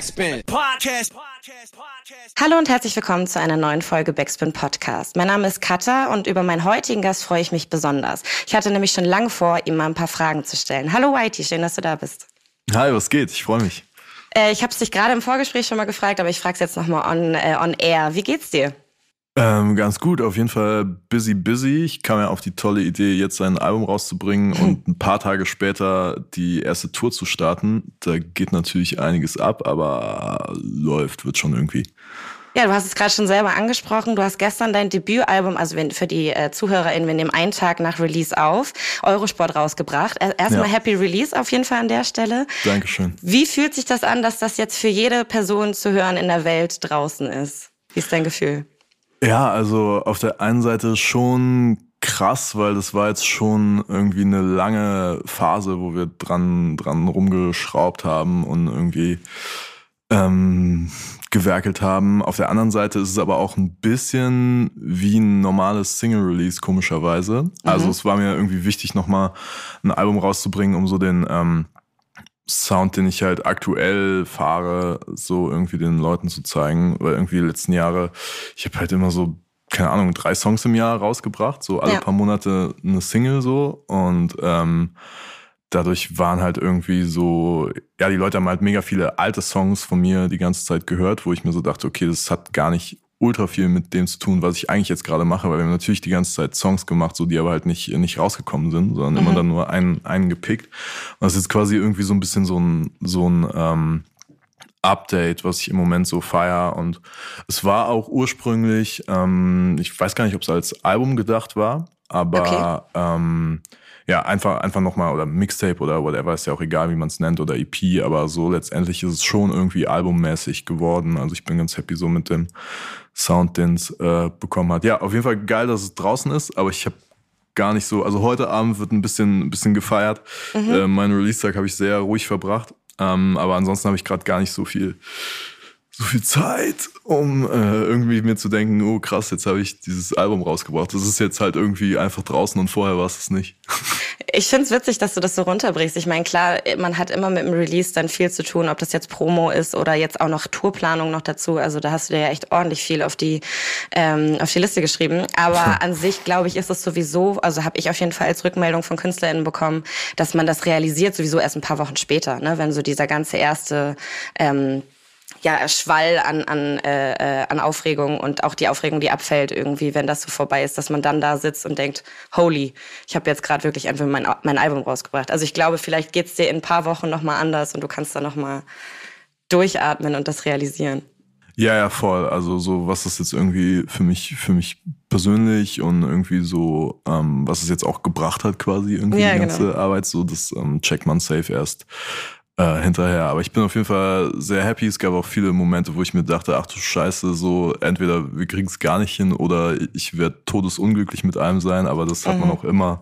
Backspin Podcast. Hallo und herzlich willkommen zu einer neuen Folge Backspin Podcast. Mein Name ist Katha und über meinen heutigen Gast freue ich mich besonders. Ich hatte nämlich schon lange vor, ihm mal ein paar Fragen zu stellen. Hallo Whitey, schön, dass du da bist. Hi, was geht? Ich freue mich. Äh, ich habe es dich gerade im Vorgespräch schon mal gefragt, aber ich frage es jetzt nochmal on, äh, on air. Wie geht's dir? Ähm, ganz gut, auf jeden Fall busy, busy. Ich kam ja auf die tolle Idee, jetzt sein Album rauszubringen und ein paar Tage später die erste Tour zu starten. Da geht natürlich einiges ab, aber läuft, wird schon irgendwie. Ja, du hast es gerade schon selber angesprochen. Du hast gestern dein Debütalbum, also für die äh, ZuhörerInnen, wir nehmen einen Tag nach Release auf, Eurosport rausgebracht. Erstmal ja. Happy Release auf jeden Fall an der Stelle. Dankeschön. Wie fühlt sich das an, dass das jetzt für jede Person zu hören in der Welt draußen ist? Wie ist dein Gefühl? Ja, also auf der einen Seite schon krass, weil das war jetzt schon irgendwie eine lange Phase, wo wir dran, dran rumgeschraubt haben und irgendwie ähm, gewerkelt haben. Auf der anderen Seite ist es aber auch ein bisschen wie ein normales Single-Release, komischerweise. Mhm. Also es war mir irgendwie wichtig, nochmal ein Album rauszubringen, um so den ähm, Sound, den ich halt aktuell fahre, so irgendwie den Leuten zu zeigen. Weil irgendwie die letzten Jahre, ich habe halt immer so, keine Ahnung, drei Songs im Jahr rausgebracht, so alle ja. paar Monate eine Single so. Und ähm, dadurch waren halt irgendwie so, ja, die Leute haben halt mega viele alte Songs von mir die ganze Zeit gehört, wo ich mir so dachte, okay, das hat gar nicht ultra viel mit dem zu tun, was ich eigentlich jetzt gerade mache, weil wir haben natürlich die ganze Zeit Songs gemacht, so die aber halt nicht nicht rausgekommen sind, sondern mhm. immer dann nur einen einen gepickt. Und das ist quasi irgendwie so ein bisschen so ein so ein ähm, Update, was ich im Moment so feier. Und es war auch ursprünglich, ähm, ich weiß gar nicht, ob es als Album gedacht war, aber okay. ähm, ja, einfach, einfach nochmal, oder Mixtape oder whatever, ist ja auch egal, wie man es nennt, oder EP, aber so letztendlich ist es schon irgendwie albummäßig geworden. Also ich bin ganz happy so mit dem Sound, den es äh, bekommen hat. Ja, auf jeden Fall geil, dass es draußen ist, aber ich habe gar nicht so, also heute Abend wird ein bisschen, ein bisschen gefeiert. Mhm. Äh, mein Release-Tag habe ich sehr ruhig verbracht, ähm, aber ansonsten habe ich gerade gar nicht so viel so viel Zeit, um äh, irgendwie mir zu denken, oh krass, jetzt habe ich dieses Album rausgebracht. Das ist jetzt halt irgendwie einfach draußen und vorher war es es nicht. Ich finde es witzig, dass du das so runterbrichst. Ich meine, klar, man hat immer mit dem Release dann viel zu tun, ob das jetzt Promo ist oder jetzt auch noch Tourplanung noch dazu. Also da hast du dir ja echt ordentlich viel auf die ähm, auf die Liste geschrieben. Aber an sich, glaube ich, ist es sowieso, also habe ich auf jeden Fall als Rückmeldung von KünstlerInnen bekommen, dass man das realisiert sowieso erst ein paar Wochen später, ne? wenn so dieser ganze erste ähm, ja, Schwall an, an, äh, äh, an Aufregung und auch die Aufregung, die abfällt irgendwie, wenn das so vorbei ist, dass man dann da sitzt und denkt, holy, ich habe jetzt gerade wirklich einfach mein, mein Album rausgebracht. Also ich glaube, vielleicht geht's dir in ein paar Wochen nochmal anders und du kannst da nochmal durchatmen und das realisieren. Ja, ja, voll. Also so, was das jetzt irgendwie für mich, für mich persönlich und irgendwie so, ähm, was es jetzt auch gebracht hat, quasi irgendwie ja, die ganze genau. Arbeit, so das ähm, checkt man safe erst äh, hinterher. Aber ich bin auf jeden Fall sehr happy. Es gab auch viele Momente, wo ich mir dachte, ach du Scheiße, so entweder wir kriegen es gar nicht hin oder ich werde todesunglücklich mit allem sein, aber das hat mhm. man auch immer.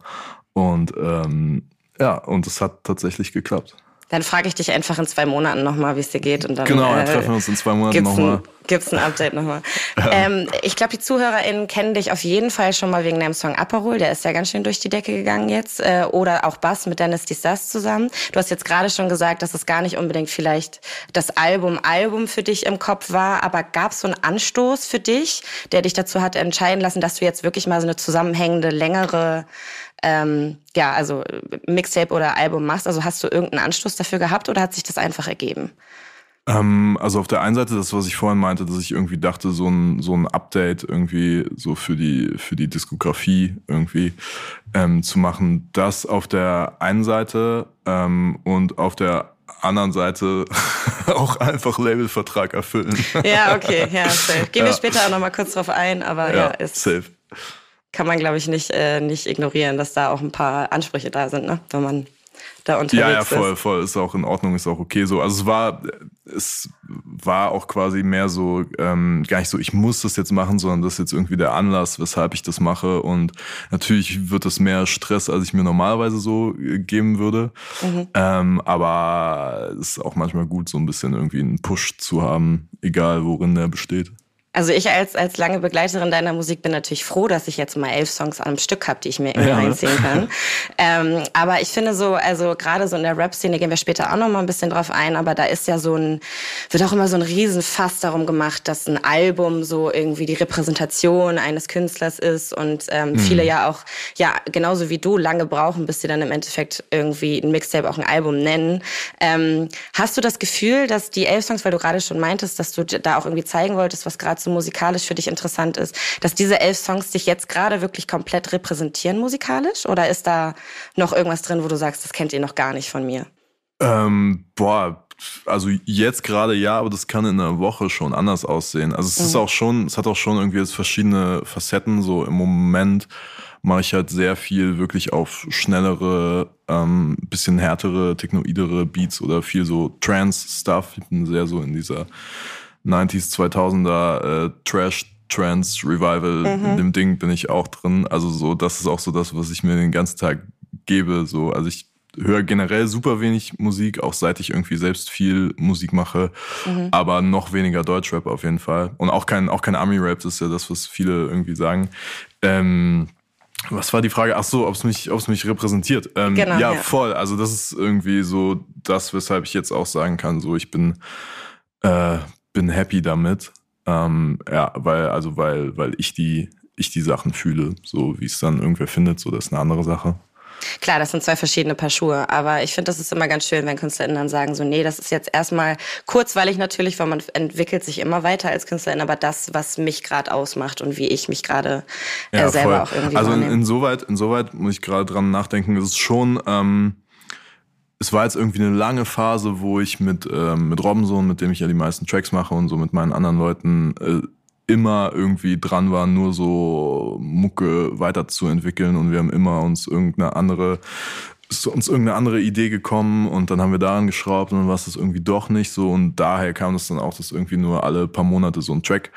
Und ähm, ja, und es hat tatsächlich geklappt. Dann frage ich dich einfach in zwei Monaten nochmal, wie es dir geht. Und dann, genau, dann äh, treffen wir uns in zwei Monaten nochmal. Gibt's ein Update nochmal. Ähm, ich glaube, die ZuhörerInnen kennen dich auf jeden Fall schon mal wegen deinem Song Aperol. Der ist ja ganz schön durch die Decke gegangen jetzt. Äh, oder auch Bass mit Dennis Dissas zusammen. Du hast jetzt gerade schon gesagt, dass es gar nicht unbedingt vielleicht das Album Album für dich im Kopf war. Aber gab es so einen Anstoß für dich, der dich dazu hat entscheiden lassen, dass du jetzt wirklich mal so eine zusammenhängende, längere ähm, ja, also Mixtape oder Album machst? Also hast du irgendeinen Anstoß dafür gehabt oder hat sich das einfach ergeben? Ähm, also auf der einen Seite das, was ich vorhin meinte, dass ich irgendwie dachte, so ein, so ein Update irgendwie so für die, für die Diskografie irgendwie ähm, zu machen. Das auf der einen Seite ähm, und auf der anderen Seite auch einfach Labelvertrag erfüllen. Ja, okay, ja, safe. Gehen wir ja. später auch nochmal kurz drauf ein, aber ja, ja ist. Safe kann man, glaube ich, nicht, äh, nicht ignorieren, dass da auch ein paar Ansprüche da sind, ne? wenn man da unterwegs ist. Ja, ja, voll, ist. voll, ist auch in Ordnung, ist auch okay so. Also es war, es war auch quasi mehr so, ähm, gar nicht so, ich muss das jetzt machen, sondern das ist jetzt irgendwie der Anlass, weshalb ich das mache. Und natürlich wird es mehr Stress, als ich mir normalerweise so äh, geben würde. Mhm. Ähm, aber es ist auch manchmal gut, so ein bisschen irgendwie einen Push zu haben, egal worin der besteht. Also ich als, als lange Begleiterin deiner Musik bin natürlich froh, dass ich jetzt mal elf Songs an einem Stück habe, die ich mir irgendwie ja, ne? reinziehen kann. ähm, aber ich finde so, also gerade so in der Rap-Szene gehen wir später auch noch mal ein bisschen drauf ein, aber da ist ja so ein, wird auch immer so ein Riesenfass darum gemacht, dass ein Album so irgendwie die Repräsentation eines Künstlers ist und ähm, mhm. viele ja auch, ja, genauso wie du, lange brauchen, bis sie dann im Endeffekt irgendwie ein Mixtape auch ein Album nennen. Ähm, hast du das Gefühl, dass die elf Songs, weil du gerade schon meintest, dass du da auch irgendwie zeigen wolltest, was gerade so musikalisch für dich interessant ist, dass diese elf Songs dich jetzt gerade wirklich komplett repräsentieren musikalisch? Oder ist da noch irgendwas drin, wo du sagst, das kennt ihr noch gar nicht von mir? Ähm, boah, also jetzt gerade ja, aber das kann in einer Woche schon anders aussehen. Also es mhm. ist auch schon, es hat auch schon irgendwie jetzt verschiedene Facetten. So im Moment mache ich halt sehr viel wirklich auf schnellere, ähm, bisschen härtere, technoidere Beats oder viel so Trance-Stuff. Ich bin sehr so in dieser 90s, 2000er äh, Trash Trance Revival, mhm. in dem Ding bin ich auch drin. Also so, das ist auch so das, was ich mir den ganzen Tag gebe. So, also ich höre generell super wenig Musik, auch seit ich irgendwie selbst viel Musik mache, mhm. aber noch weniger Deutschrap auf jeden Fall. Und auch kein, auch kein Army-Rap, das ist ja das, was viele irgendwie sagen. Ähm, was war die Frage? Ach so, ob es mich, ob's mich repräsentiert. Ähm, genau, ja, ja, voll. Also das ist irgendwie so das, weshalb ich jetzt auch sagen kann, so ich bin äh, bin happy damit. Ähm, ja, weil, also weil, weil ich die, ich die Sachen fühle. So wie es dann irgendwer findet, so das ist eine andere Sache. Klar, das sind zwei verschiedene Paar Schuhe, aber ich finde, das ist immer ganz schön, wenn KünstlerInnen dann sagen, so, nee, das ist jetzt erstmal kurzweilig natürlich, weil man entwickelt sich immer weiter als KünstlerIn, aber das, was mich gerade ausmacht und wie ich mich gerade äh, ja, selber auch irgendwie Also in, insoweit, insoweit muss ich gerade dran nachdenken, ist es schon, ähm, es war jetzt irgendwie eine lange Phase, wo ich mit, ähm, mit Robinson, mit dem ich ja die meisten Tracks mache und so mit meinen anderen Leuten äh, immer irgendwie dran war, nur so Mucke weiterzuentwickeln. Und wir haben immer uns irgendeine andere ist uns irgendeine andere Idee gekommen und dann haben wir daran geschraubt und dann war es das irgendwie doch nicht so. Und daher kam es dann auch, dass irgendwie nur alle paar Monate so ein Track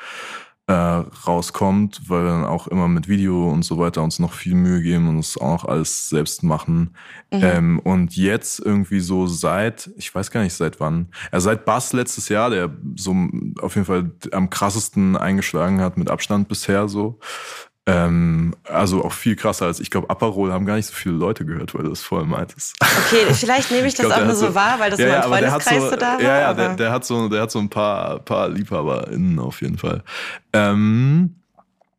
äh, rauskommt, weil wir dann auch immer mit Video und so weiter uns noch viel Mühe geben und es auch noch alles selbst machen. Mhm. Ähm, und jetzt irgendwie so seit, ich weiß gar nicht seit wann, ja, seit Bass letztes Jahr, der so auf jeden Fall am krassesten eingeschlagen hat mit Abstand bisher so, ähm, also auch viel krasser als ich glaube, Aperol haben gar nicht so viele Leute gehört, weil du das vorher meintest. Okay, vielleicht nehme ich das ich glaub, auch nur so wahr, weil das ja, in meinem Freundeskreis so, so da war. Ja, ja, der, der, hat so, der hat so ein paar, paar LiebhaberInnen auf jeden Fall. Ähm,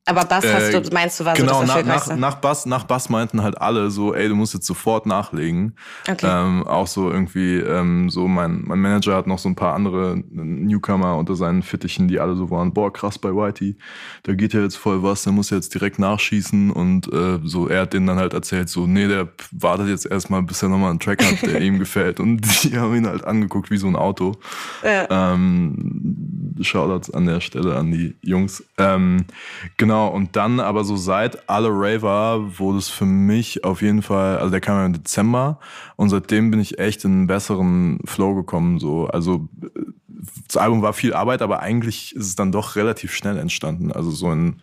aber Bass hast du, äh, meinst du, war genau, so das nach, nach, nach Bass, nach Bass meinten halt alle so, ey, du musst jetzt sofort nachlegen. Okay. Ähm, auch so irgendwie, ähm, so mein, mein Manager hat noch so ein paar andere Newcomer unter seinen Fittichen, die alle so waren, boah, krass bei Whitey, da geht ja jetzt voll was, der muss ja jetzt direkt nachschießen und äh, so, er hat denen dann halt erzählt, so, nee, der wartet jetzt erstmal, bis er nochmal einen Track hat, der ihm gefällt. Und die haben ihn halt angeguckt wie so ein Auto. Ja. Ähm, Shoutouts an der Stelle an die Jungs. Ähm, genau und dann aber so seit Alle Raver wurde es für mich auf jeden Fall, also der kam ja im Dezember und seitdem bin ich echt in einen besseren Flow gekommen. So, also das Album war viel Arbeit, aber eigentlich ist es dann doch relativ schnell entstanden. Also so in,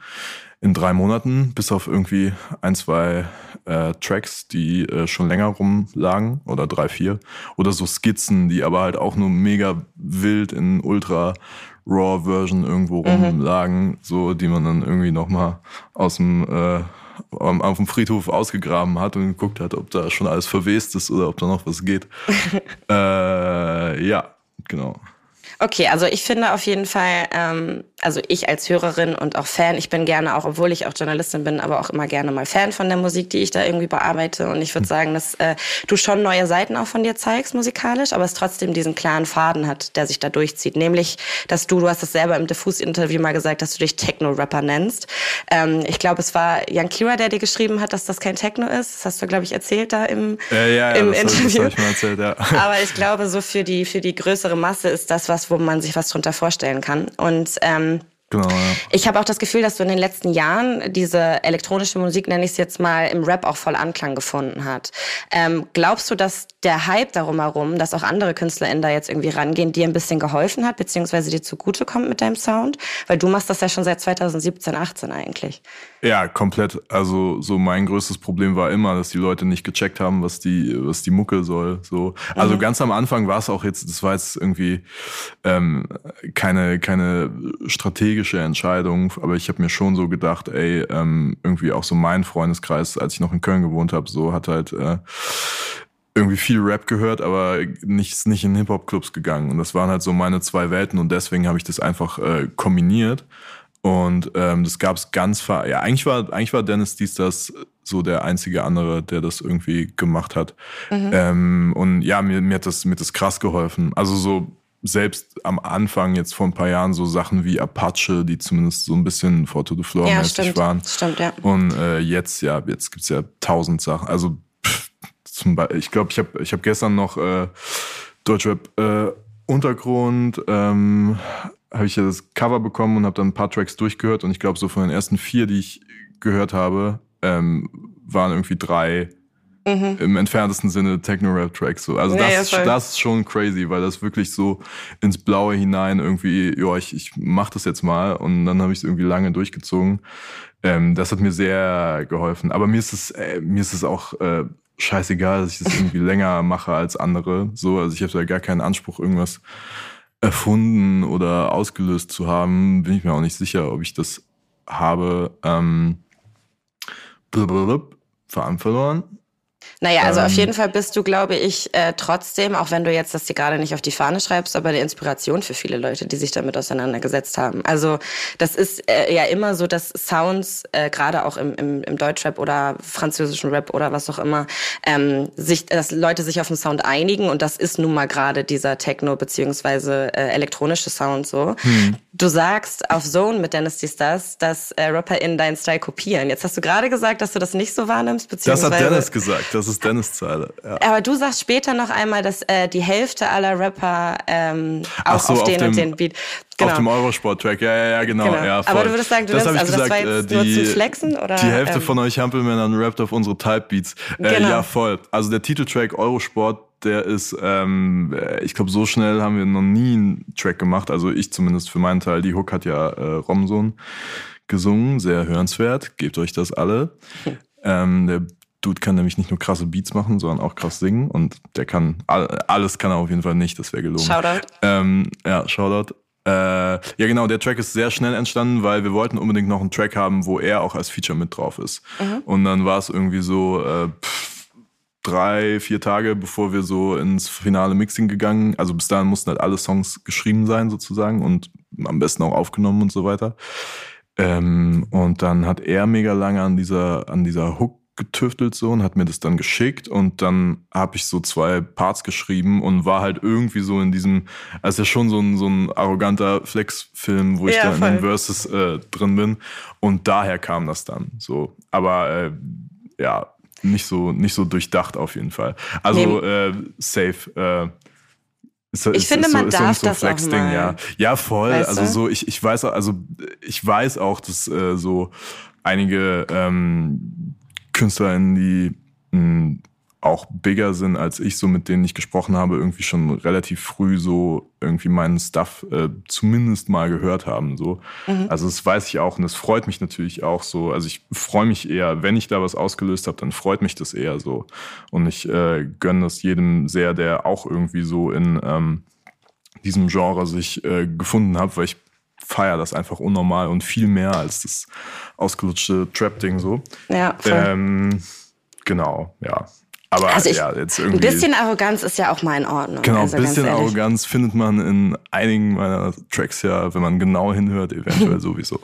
in drei Monaten, bis auf irgendwie ein, zwei äh, Tracks, die äh, schon länger rumlagen oder drei, vier. Oder so Skizzen, die aber halt auch nur mega wild in ultra Raw-Version irgendwo mhm. rumlagen, mhm. so die man dann irgendwie nochmal aus dem äh, auf dem Friedhof ausgegraben hat und geguckt hat, ob da schon alles verwest ist oder ob da noch was geht. äh, ja, genau. Okay, also ich finde auf jeden Fall, ähm, also ich als Hörerin und auch Fan, ich bin gerne auch, obwohl ich auch Journalistin bin, aber auch immer gerne mal Fan von der Musik, die ich da irgendwie bearbeite. Und ich würde hm. sagen, dass äh, du schon neue Seiten auch von dir zeigst musikalisch, aber es trotzdem diesen klaren Faden hat, der sich da durchzieht. Nämlich, dass du, du hast es selber im Diffus-Interview mal gesagt, dass du dich Techno-Rapper nennst. Ähm, ich glaube, es war Jan Kira, der dir geschrieben hat, dass das kein Techno ist. Das hast du, glaube ich, erzählt da im, ja, ja, im das Interview. Hab, das hab ich mal erzählt, ja. Aber ich glaube, so für die, für die größere Masse ist das was, wo man sich was drunter vorstellen kann. Und ähm, Genau, ja. Ich habe auch das Gefühl, dass du in den letzten Jahren diese elektronische Musik, nenne ich es jetzt mal, im Rap auch voll Anklang gefunden hat. Ähm, glaubst du, dass der Hype darum herum, dass auch andere KünstlerInnen da jetzt irgendwie rangehen, dir ein bisschen geholfen hat, beziehungsweise dir zugutekommt mit deinem Sound? Weil du machst das ja schon seit 2017, 18 eigentlich. Ja, komplett. Also so mein größtes Problem war immer, dass die Leute nicht gecheckt haben, was die, was die Mucke soll. So, also mhm. ganz am Anfang war es auch jetzt, das war jetzt irgendwie ähm, keine keine strategische strategische Entscheidung, aber ich habe mir schon so gedacht, ey, ähm, irgendwie auch so mein Freundeskreis, als ich noch in Köln gewohnt habe, so hat halt äh, irgendwie viel Rap gehört, aber nicht, nicht in Hip-Hop-Clubs gegangen. Und das waren halt so meine zwei Welten und deswegen habe ich das einfach äh, kombiniert. Und ähm, das gab es ganz ver ja eigentlich war eigentlich war Dennis Dies das so der einzige andere, der das irgendwie gemacht hat. Mhm. Ähm, und ja, mir, mir hat das mir hat das krass geholfen. Also so selbst am Anfang jetzt vor ein paar Jahren so Sachen wie Apache, die zumindest so ein bisschen Photo the Floor mäßig ja, stimmt, waren. Stimmt, ja. Und äh, jetzt ja, jetzt gibt's ja tausend Sachen. Also pff, zum Beispiel, ich glaube, ich habe ich hab gestern noch äh, Deutschrap äh, Untergrund ähm, habe ich ja das Cover bekommen und habe dann ein paar Tracks durchgehört und ich glaube so von den ersten vier, die ich gehört habe, ähm, waren irgendwie drei mhm. im entferntesten Sinne Techno-Rap-Tracks. So. Also ja, das, ja, das ist schon crazy, weil das wirklich so ins Blaue hinein irgendwie, ja, ich, ich mach das jetzt mal und dann habe ich es irgendwie lange durchgezogen. Ähm, das hat mir sehr geholfen. Aber mir ist es, äh, mir ist es auch äh, scheißegal, dass ich das irgendwie länger mache als andere. So, also ich habe da gar keinen Anspruch, irgendwas erfunden oder ausgelöst zu haben, bin ich mir auch nicht sicher, ob ich das habe. Ähm, Faden verloren. Naja, also ähm, auf jeden Fall bist du, glaube ich, äh, trotzdem, auch wenn du jetzt das dir gerade nicht auf die Fahne schreibst, aber eine Inspiration für viele Leute, die sich damit auseinandergesetzt haben. Also das ist äh, ja immer so, dass Sounds, äh, gerade auch im, im, im Deutschrap oder französischen Rap oder was auch immer, ähm, sich, dass Leute sich auf den Sound einigen und das ist nun mal gerade dieser Techno- beziehungsweise äh, elektronische Sound so. Hm. Du sagst auf Zone mit Dennis D. Stars, dass äh, Rapper in deinen Style kopieren. Jetzt hast du gerade gesagt, dass du das nicht so wahrnimmst, beziehungsweise... Das hat Dennis gesagt, das ist Dennis Zeile. Ja. Aber du sagst später noch einmal, dass äh, die Hälfte aller Rapper ähm, auch so, auf den auf dem, und den Beat. Genau. Auf dem Eurosport-Track, ja, ja, ja, genau. genau. Ja, Aber du würdest sagen, du das nimmst, also gesagt, das war jetzt die, nur zu flexen? Oder, die Hälfte ähm, von euch Hampelmännern rappt auf unsere Type-Beats. Äh, genau. Ja, voll. Also der Titeltrack Eurosport, der ist, ähm, äh, ich glaube, so schnell haben wir noch nie einen Track gemacht. Also ich zumindest für meinen Teil. Die Hook hat ja äh, Romson gesungen, sehr hörenswert. Gebt euch das alle. ähm, der Dude kann nämlich nicht nur krasse Beats machen, sondern auch krass singen und der kann alles kann er auf jeden Fall nicht, das wäre gelogen. Shoutout. Ähm, ja, Shoutout. Äh, ja, genau, der Track ist sehr schnell entstanden, weil wir wollten unbedingt noch einen Track haben, wo er auch als Feature mit drauf ist. Mhm. Und dann war es irgendwie so äh, pff, drei, vier Tage, bevor wir so ins finale Mixing gegangen. Also bis dahin mussten halt alle Songs geschrieben sein sozusagen und am besten auch aufgenommen und so weiter. Ähm, und dann hat er mega lange an dieser, an dieser Hook getüftelt so und hat mir das dann geschickt und dann habe ich so zwei Parts geschrieben und war halt irgendwie so in diesem, also ja schon so ein, so ein arroganter Flex-Film, wo ich ja, da in den Verses äh, drin bin und daher kam das dann so. Aber äh, ja, nicht so, nicht so durchdacht auf jeden Fall. Also nee. äh, safe. Äh, ist, ich ist, finde, ist man so, darf so das auch mal. Ja, ja voll. Weißt also so, ich, ich weiß, also ich weiß auch, dass äh, so einige ähm, KünstlerInnen, die mh, hm, auch bigger sind als ich, so mit denen ich gesprochen habe, irgendwie schon relativ früh so irgendwie meinen Stuff äh, zumindest mal gehört haben. So. Mhm. Also das weiß ich auch und das freut mich natürlich auch so. Also ich freue mich eher, wenn ich da was ausgelöst habe, dann freut mich das eher so. Und ich äh, gönne das jedem sehr, der auch irgendwie so in ähm, diesem Genre sich äh, gefunden hat, weil ich feiere das einfach unnormal und viel mehr als das ausgelutschte Trap-Ding so. Ja, voll. Ähm, genau, ja. Aber also ich, ja, jetzt irgendwie. Ein bisschen Arroganz ist ja auch mal in Ordnung. Genau, also ein bisschen Arroganz findet man in einigen meiner Tracks ja, wenn man genau hinhört, eventuell sowieso.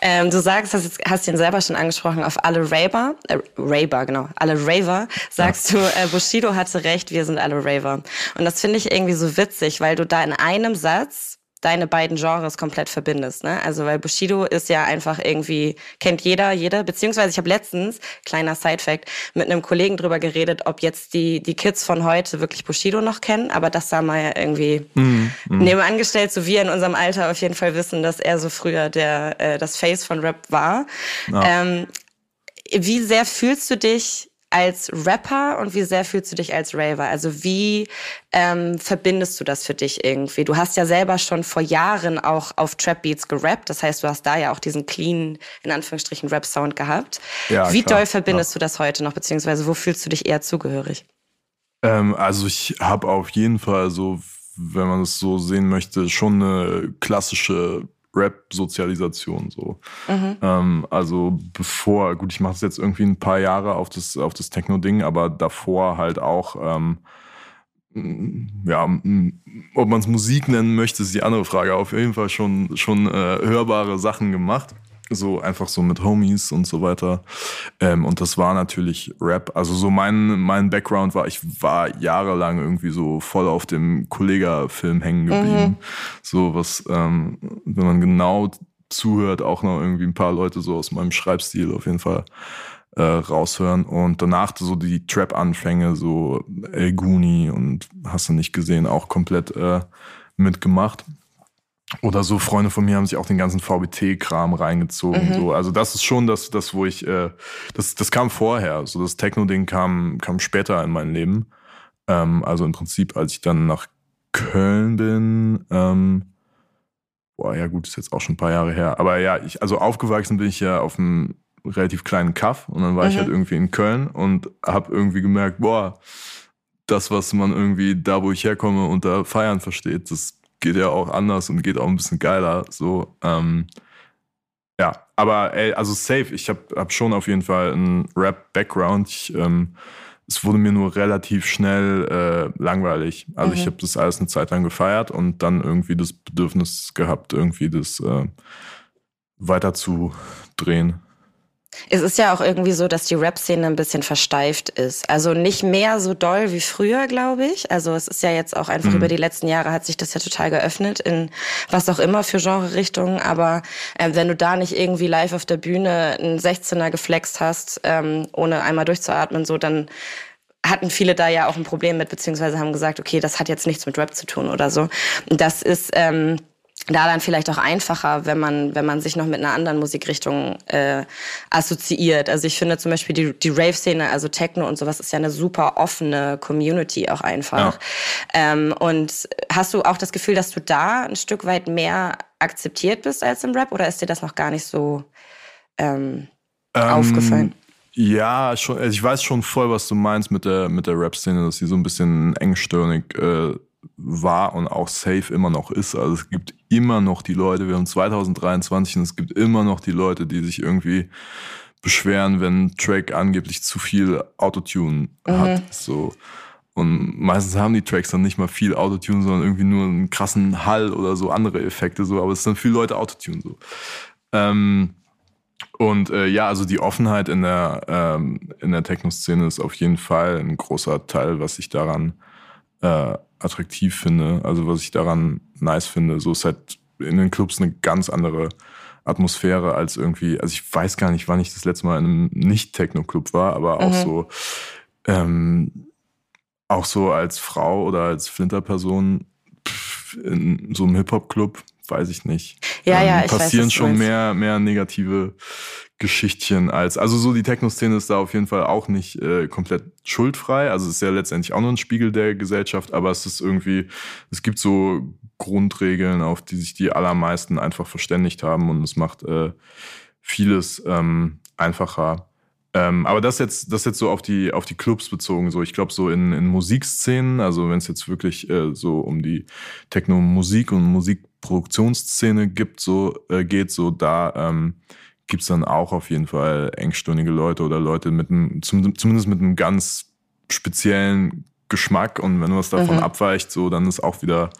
Ähm, du sagst, hast, hast ihn selber schon angesprochen, auf alle Raver, äh, Raver, genau, alle Raver, sagst ja. du, äh, Bushido hatte recht, wir sind alle Raver. Und das finde ich irgendwie so witzig, weil du da in einem Satz deine beiden Genres komplett verbindest. Ne? Also weil Bushido ist ja einfach irgendwie, kennt jeder, jeder, beziehungsweise ich habe letztens, kleiner Side-Fact, mit einem Kollegen drüber geredet, ob jetzt die, die Kids von heute wirklich Bushido noch kennen, aber das sah mal ja irgendwie mm, mm. nebenan gestellt, so wir in unserem Alter auf jeden Fall wissen, dass er so früher der äh, das Face von Rap war. Ja. Ähm, wie sehr fühlst du dich als Rapper und wie sehr fühlst du dich als Raver? Also wie ähm, verbindest du das für dich irgendwie? Du hast ja selber schon vor Jahren auch auf Trap Beats gerappt, das heißt, du hast da ja auch diesen clean, in Anführungsstrichen, Rap-Sound gehabt. Ja, wie klar, doll verbindest klar. du das heute noch, beziehungsweise wo fühlst du dich eher zugehörig? Ähm, also ich habe auf jeden Fall so, wenn man es so sehen möchte, schon eine klassische Rap-Sozialisation so. Mhm. Ähm, also bevor, gut, ich mache das jetzt irgendwie ein paar Jahre auf das, auf das Techno-Ding, aber davor halt auch, ähm, ja, ob man es Musik nennen möchte, ist die andere Frage. Auf jeden Fall schon, schon äh, hörbare Sachen gemacht so einfach so mit Homies und so weiter. Ähm, und das war natürlich Rap. Also so mein, mein Background war, ich war jahrelang irgendwie so voll auf dem Kollega-Film hängen geblieben. Mhm. So was, ähm, wenn man genau zuhört, auch noch irgendwie ein paar Leute so aus meinem Schreibstil auf jeden Fall äh, raushören. Und danach so die Trap-Anfänge, so El Guni und hast du nicht gesehen, auch komplett äh, mitgemacht. Oder so Freunde von mir haben sich auch den ganzen VBT-Kram reingezogen. Mhm. So. Also das ist schon das, das wo ich, äh, das, das kam vorher. So das Techno-Ding kam, kam später in mein Leben. Ähm, also im Prinzip, als ich dann nach Köln bin, ähm, boah, ja gut, ist jetzt auch schon ein paar Jahre her. Aber ja, ich, also aufgewachsen bin ich ja auf einem relativ kleinen Kaff und dann war mhm. ich halt irgendwie in Köln und habe irgendwie gemerkt, boah, das, was man irgendwie da, wo ich herkomme, unter Feiern versteht, das geht ja auch anders und geht auch ein bisschen geiler. So, ähm, ja, aber ey, also safe. Ich habe hab schon auf jeden Fall einen Rap-Background. Ähm, es wurde mir nur relativ schnell äh, langweilig. Also mhm. ich habe das alles eine Zeit lang gefeiert und dann irgendwie das Bedürfnis gehabt, irgendwie das äh, weiter zu drehen. Es ist ja auch irgendwie so, dass die Rap-Szene ein bisschen versteift ist. Also nicht mehr so doll wie früher, glaube ich. Also es ist ja jetzt auch einfach mhm. über die letzten Jahre hat sich das ja total geöffnet in was auch immer für Genre-Richtungen. Aber äh, wenn du da nicht irgendwie live auf der Bühne einen 16er geflext hast, ähm, ohne einmal durchzuatmen, so dann hatten viele da ja auch ein Problem mit, beziehungsweise haben gesagt, okay, das hat jetzt nichts mit Rap zu tun oder so. Das ist ähm, da dann vielleicht auch einfacher, wenn man, wenn man sich noch mit einer anderen Musikrichtung äh, assoziiert. Also ich finde zum Beispiel die, die Rave-Szene, also Techno und sowas, ist ja eine super offene Community auch einfach. Ja. Ähm, und hast du auch das Gefühl, dass du da ein Stück weit mehr akzeptiert bist als im Rap oder ist dir das noch gar nicht so ähm, ähm, aufgefallen? Ja, schon, also ich weiß schon voll, was du meinst mit der, mit der Rap-Szene, dass sie so ein bisschen engstirnig äh, war und auch safe immer noch ist. Also es gibt immer noch die Leute, wir haben 2023 und es gibt immer noch die Leute, die sich irgendwie beschweren, wenn ein Track angeblich zu viel Autotune mhm. hat. So. Und meistens haben die Tracks dann nicht mal viel Autotune, sondern irgendwie nur einen krassen Hall oder so andere Effekte. So. Aber es sind viele Leute Autotune. So. Ähm, und äh, ja, also die Offenheit in der, ähm, in der Techno-Szene ist auf jeden Fall ein großer Teil, was ich daran äh, attraktiv finde, also was ich daran nice finde. So ist halt in den Clubs eine ganz andere Atmosphäre als irgendwie, also ich weiß gar nicht, wann ich das letzte Mal in einem Nicht-Techno-Club war, aber auch mhm. so, ähm, auch so als Frau oder als Flinterperson in so einem Hip-Hop-Club, weiß ich nicht. Ja, ähm, ja, ich passieren weiß, schon mehr, mehr negative Geschichtchen als, also so die Techno-Szene ist da auf jeden Fall auch nicht äh, komplett schuldfrei. Also es ist ja letztendlich auch nur ein Spiegel der Gesellschaft, aber es ist irgendwie, es gibt so Grundregeln, auf die sich die allermeisten einfach verständigt haben und es macht äh, vieles ähm, einfacher. Ähm, aber das jetzt, das jetzt so auf die, auf die Clubs bezogen. So, ich glaube, so in, in Musikszenen, also wenn es jetzt wirklich äh, so um die Techno-Musik und Musikproduktionsszene gibt, so äh, geht, so da ähm, gibt es dann auch auf jeden Fall engstirnige Leute oder Leute mit einem, zumindest mit einem ganz speziellen Geschmack und wenn was davon mhm. abweicht, so dann ist auch wieder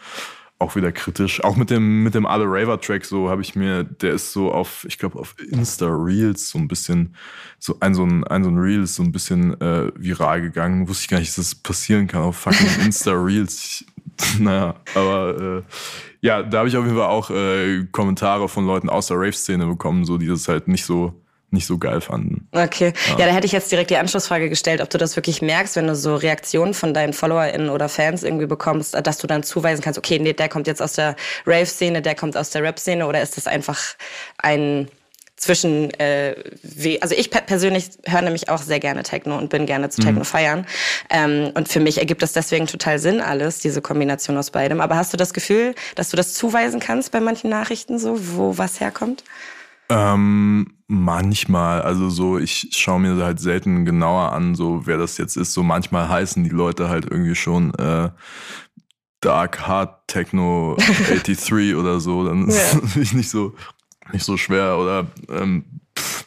auch wieder kritisch. Auch mit dem mit dem Alle Raver Track so habe ich mir, der ist so auf, ich glaube auf Insta Reels so ein bisschen so ein so ein ein so ein Reel ist so ein bisschen äh, viral gegangen. Wusste ich gar nicht, dass das passieren kann auf fucking Insta Reels. naja, aber äh, ja, da habe ich auf jeden Fall auch äh, Kommentare von Leuten aus der Rave-Szene bekommen, so die das halt nicht so nicht so geil fanden. Okay. Ja. ja, da hätte ich jetzt direkt die Anschlussfrage gestellt, ob du das wirklich merkst, wenn du so Reaktionen von deinen FollowerInnen oder Fans irgendwie bekommst, dass du dann zuweisen kannst, okay, nee, der kommt jetzt aus der Rave-Szene, der kommt aus der Rap-Szene oder ist das einfach ein zwischen, äh, also ich persönlich höre nämlich auch sehr gerne Techno und bin gerne zu Techno mhm. feiern. Ähm, und für mich ergibt das deswegen total Sinn alles, diese Kombination aus beidem. Aber hast du das Gefühl, dass du das zuweisen kannst bei manchen Nachrichten so, wo was herkommt? Ähm, manchmal, also so, ich schaue mir halt selten genauer an, so wer das jetzt ist. So manchmal heißen die Leute halt irgendwie schon äh, Dark Hard Techno 83 oder so, dann ist es natürlich nicht so, nicht so schwer. Oder ähm, pff,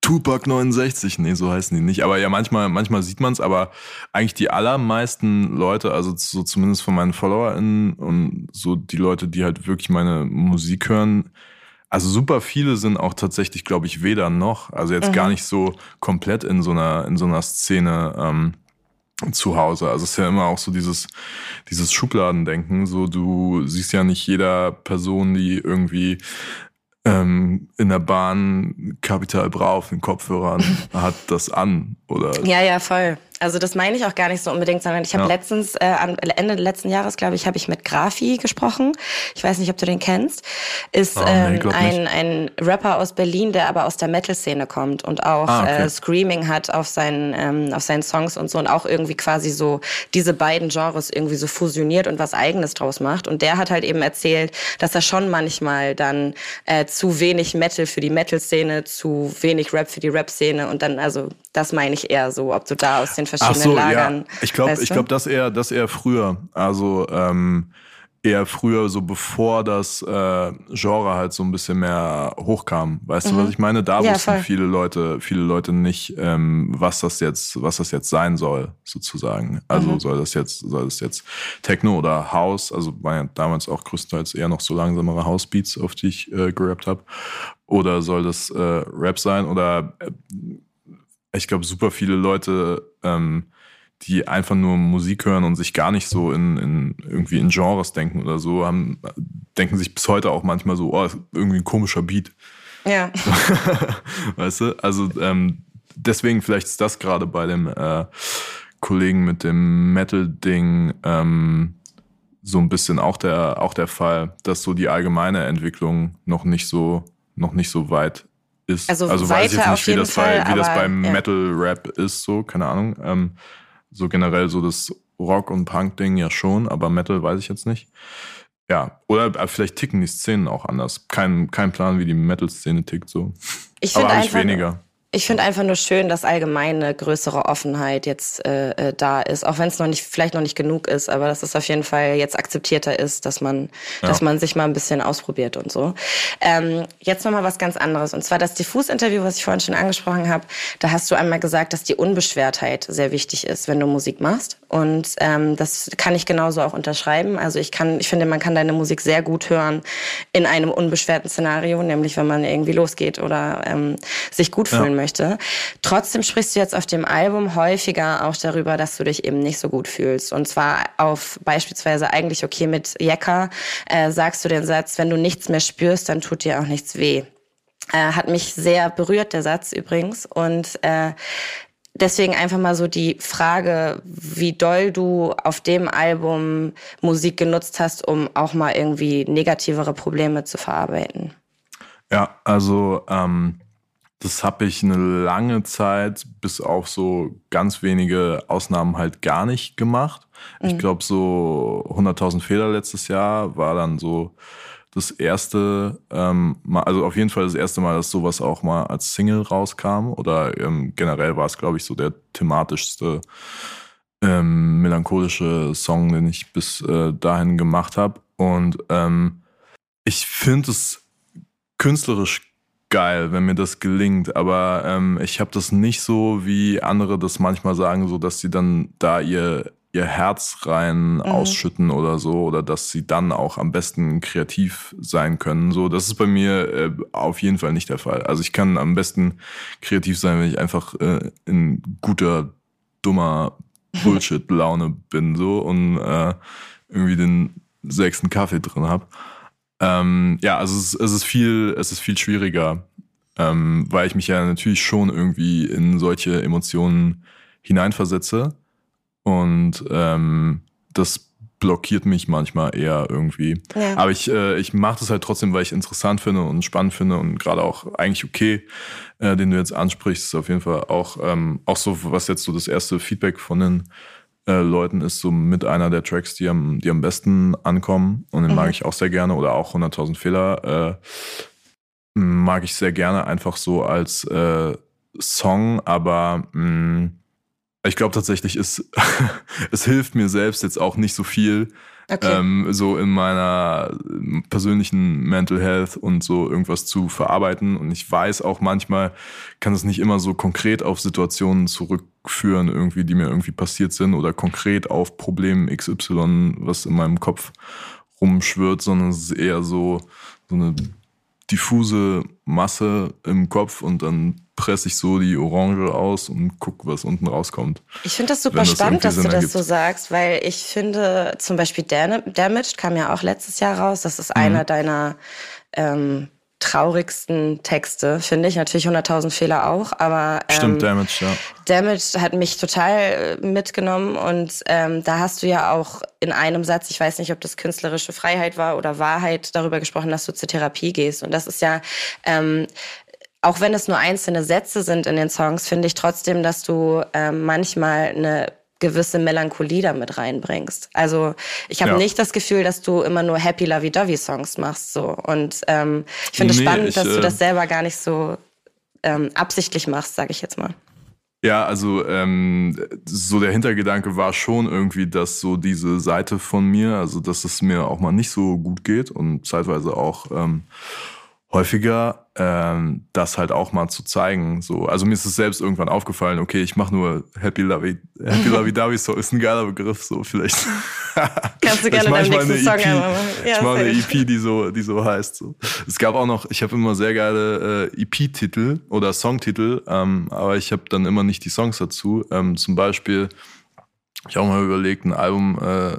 Tupac 69, nee, so heißen die nicht. Aber ja, manchmal, manchmal sieht man es, aber eigentlich die allermeisten Leute, also so zumindest von meinen FollowerInnen und so die Leute, die halt wirklich meine Musik hören, also super viele sind auch tatsächlich, glaube ich, weder noch. Also jetzt mhm. gar nicht so komplett in so einer, in so einer Szene ähm, zu Hause. Also es ist ja immer auch so dieses, dieses Schubladendenken. So, du siehst ja nicht jeder Person, die irgendwie ähm, in der Bahn Kapital Bra auf Kopfhörern hat das an, oder? Ja, ja, voll. Also das meine ich auch gar nicht so unbedingt, sondern ich habe ja. letztens, äh, Ende letzten Jahres, glaube ich, habe ich mit Grafi gesprochen. Ich weiß nicht, ob du den kennst. Ist oh, nee, ähm, ein, ein Rapper aus Berlin, der aber aus der Metal-Szene kommt und auch ah, okay. äh, Screaming hat auf seinen, ähm, auf seinen Songs und so und auch irgendwie quasi so diese beiden Genres irgendwie so fusioniert und was Eigenes draus macht. Und der hat halt eben erzählt, dass er schon manchmal dann äh, zu wenig Metal für die Metal-Szene, zu wenig Rap für die Rap-Szene und dann, also das meine ich eher so, ob du da aus den verschiedenen so, Lagern. Ja. Ich glaube, ich glaube, das eher, das eher früher. Also ähm, eher früher, so bevor das äh, Genre halt so ein bisschen mehr hochkam. Weißt mhm. du, was ich meine? Da ja, wussten voll. viele Leute, viele Leute nicht, ähm, was das jetzt, was das jetzt sein soll, sozusagen. Also mhm. soll das jetzt, soll das jetzt Techno oder House, also war ja damals auch größtenteils eher noch so langsamere House-Beats, auf die ich äh, gerappt habe. Oder soll das äh, Rap sein? Oder äh, ich glaube, super viele Leute, ähm, die einfach nur Musik hören und sich gar nicht so in, in irgendwie in Genres denken oder so, haben, denken sich bis heute auch manchmal so, oh, irgendwie ein komischer Beat. Ja. weißt du? Also ähm, deswegen vielleicht ist das gerade bei dem äh, Kollegen mit dem Metal-Ding ähm, so ein bisschen auch der, auch der Fall, dass so die allgemeine Entwicklung noch nicht so, noch nicht so weit ist. Also, also weiß ich jetzt nicht, wie, das bei, wie das beim ja. Metal-Rap ist, so, keine Ahnung. Ähm, so generell so das Rock- und Punk-Ding ja schon, aber Metal weiß ich jetzt nicht. Ja, oder vielleicht ticken die Szenen auch anders. Kein, kein Plan, wie die Metal-Szene tickt so. Ich finde einfach weniger. Ich finde einfach nur schön, dass allgemein eine größere Offenheit jetzt äh, äh da ist, auch wenn es noch nicht vielleicht noch nicht genug ist, aber dass es auf jeden Fall jetzt akzeptierter ist, dass man ja. dass man sich mal ein bisschen ausprobiert und so. Ähm, jetzt noch mal was ganz anderes und zwar das Diffus-Interview, was ich vorhin schon angesprochen habe. Da hast du einmal gesagt, dass die Unbeschwertheit sehr wichtig ist, wenn du Musik machst und ähm, das kann ich genauso auch unterschreiben. Also ich kann, ich finde, man kann deine Musik sehr gut hören in einem unbeschwerten Szenario, nämlich wenn man irgendwie losgeht oder ähm, sich gut fühlen ja möchte. Trotzdem sprichst du jetzt auf dem Album häufiger auch darüber, dass du dich eben nicht so gut fühlst. Und zwar auf beispielsweise eigentlich okay mit Jecker äh, sagst du den Satz, wenn du nichts mehr spürst, dann tut dir auch nichts weh. Äh, hat mich sehr berührt, der Satz übrigens. Und äh, deswegen einfach mal so die Frage, wie doll du auf dem Album Musik genutzt hast, um auch mal irgendwie negativere Probleme zu verarbeiten. Ja, also ähm, das habe ich eine lange Zeit, bis auf so ganz wenige Ausnahmen halt gar nicht gemacht. Mhm. Ich glaube, so 100.000 Fehler letztes Jahr war dann so das erste, ähm, mal, also auf jeden Fall das erste Mal, dass sowas auch mal als Single rauskam. Oder ähm, generell war es, glaube ich, so der thematischste ähm, melancholische Song, den ich bis äh, dahin gemacht habe. Und ähm, ich finde es künstlerisch geil, wenn mir das gelingt. Aber ähm, ich habe das nicht so, wie andere das manchmal sagen, so dass sie dann da ihr ihr Herz rein mhm. ausschütten oder so oder dass sie dann auch am besten kreativ sein können. So, das ist bei mir äh, auf jeden Fall nicht der Fall. Also ich kann am besten kreativ sein, wenn ich einfach äh, in guter dummer Bullshit-Laune bin so und äh, irgendwie den sechsten Kaffee drin habe. Ähm, ja, also es, es, ist viel, es ist viel schwieriger, ähm, weil ich mich ja natürlich schon irgendwie in solche Emotionen hineinversetze. Und ähm, das blockiert mich manchmal eher irgendwie. Ja. Aber ich, äh, ich mache das halt trotzdem, weil ich interessant finde und spannend finde und gerade auch eigentlich okay, äh, den du jetzt ansprichst, ist auf jeden Fall auch, ähm, auch so, was jetzt so das erste Feedback von den äh, Leuten ist so mit einer der Tracks, die am, die am besten ankommen. Und den mhm. mag ich auch sehr gerne. Oder auch 100.000 Fehler äh, mag ich sehr gerne, einfach so als äh, Song. Aber mh, mm, Ich glaube tatsächlich, es, es hilft mir selbst jetzt auch nicht so viel, okay. ähm, so in meiner persönlichen Mental Health und so irgendwas zu verarbeiten. Und ich weiß auch manchmal, kann es nicht immer so konkret auf Situationen zurückführen, irgendwie, die mir irgendwie passiert sind oder konkret auf Problem XY, was in meinem Kopf rumschwirrt, sondern es ist eher so, so eine diffuse Masse im Kopf und dann presse ich so die Orange aus und guck, was unten rauskommt. Ich finde das super das spannend, dass du das ergibt. so sagst, weil ich finde, zum Beispiel Damaged kam ja auch letztes Jahr raus. Das ist mhm. einer deiner ähm, traurigsten Texte, finde ich. Natürlich 100.000 Fehler auch, aber ähm, Stimmt, Damaged, ja. Damaged hat mich total äh, mitgenommen und ähm, da hast du ja auch in einem Satz, ich weiß nicht, ob das künstlerische Freiheit war oder Wahrheit, darüber gesprochen, dass du zur Therapie gehst. Und das ist ja ähm, auch wenn es nur einzelne Sätze sind in den Songs, finde ich trotzdem, dass du ähm, manchmal eine gewisse Melancholie damit reinbringst. Also ich habe ja. nicht das Gefühl, dass du immer nur Happy Lovey Dovey Songs machst so. Und ähm, ich finde es nee, spannend, ich, dass du das äh, selber gar nicht so ähm, absichtlich machst, sage ich jetzt mal. Ja, also ähm, so der Hintergedanke war schon irgendwie, dass so diese Seite von mir, also dass es mir auch mal nicht so gut geht und zeitweise auch ähm, häufiger, ähm, das halt auch mal zu zeigen. So, also mir ist es selbst irgendwann aufgefallen, okay, ich mache nur Happy Lovey, Happy Lovey Dovey so ist ein geiler Begriff, so vielleicht. Kannst du gerne deinen nächsten Song EP, einmal machen. Ja, ich mache eine EP, die so, die so heißt. So. Es gab auch noch, ich habe immer sehr geile äh, EP-Titel oder Songtitel, ähm, aber ich habe dann immer nicht die Songs dazu. Ähm, zum Beispiel, ich habe auch mal überlegt, ein Album äh,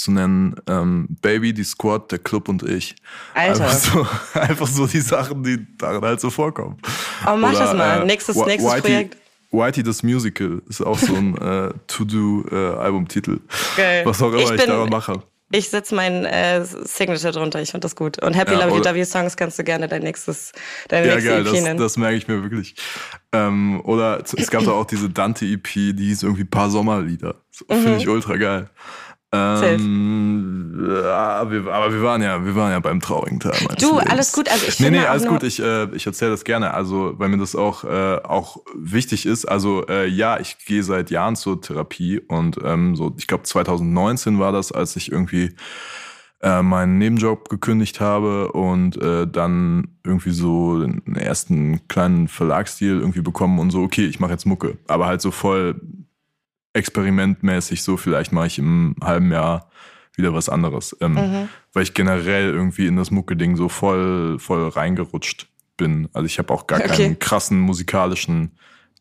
zu nennen, ähm, Baby, die Squad, der Club und ich. Alter. Einfach so, einfach so die Sachen, die darin halt so vorkommen. Oh, mach Oder, das mal. Äh, nächstes, nächstes Whitey, Projekt. Whitey das Musical ist auch so ein äh, To-Do-Albumtitel. Äh, Was auch immer ich, ich daran mache. Ich setze mein äh, Signature drunter, ich finde das gut. Und Happy ja, Lovey Dovey Songs kannst du gerne dein nächstes, deine ja, nächste geil, EP nennen. Das, das merke ich mir wirklich. Ähm, oder es gab da auch diese Dante-EP, die hieß irgendwie Paar Sommerlieder. Finde mhm. ich ultra geil. Ähm, ja, wir, aber wir waren ja, wir waren ja beim traurigen Teil. Du, alles gut. Also ich nee, nee, alles gut. Ich, äh, ich erzähle das gerne. Also, weil mir das auch, äh, auch wichtig ist. Also, äh, ja, ich gehe seit Jahren zur Therapie und ähm, so, ich glaube 2019 war das, als ich irgendwie äh, meinen Nebenjob gekündigt habe und äh, dann irgendwie so den ersten kleinen Verlagsdeal irgendwie bekommen und so, okay, ich mache jetzt Mucke. Aber halt so voll experimentmäßig so, vielleicht mache ich im halben Jahr wieder was anderes. Ähm, mhm. Weil ich generell irgendwie in das Mucke-Ding so voll, voll reingerutscht bin. Also ich habe auch gar okay. keinen krassen musikalischen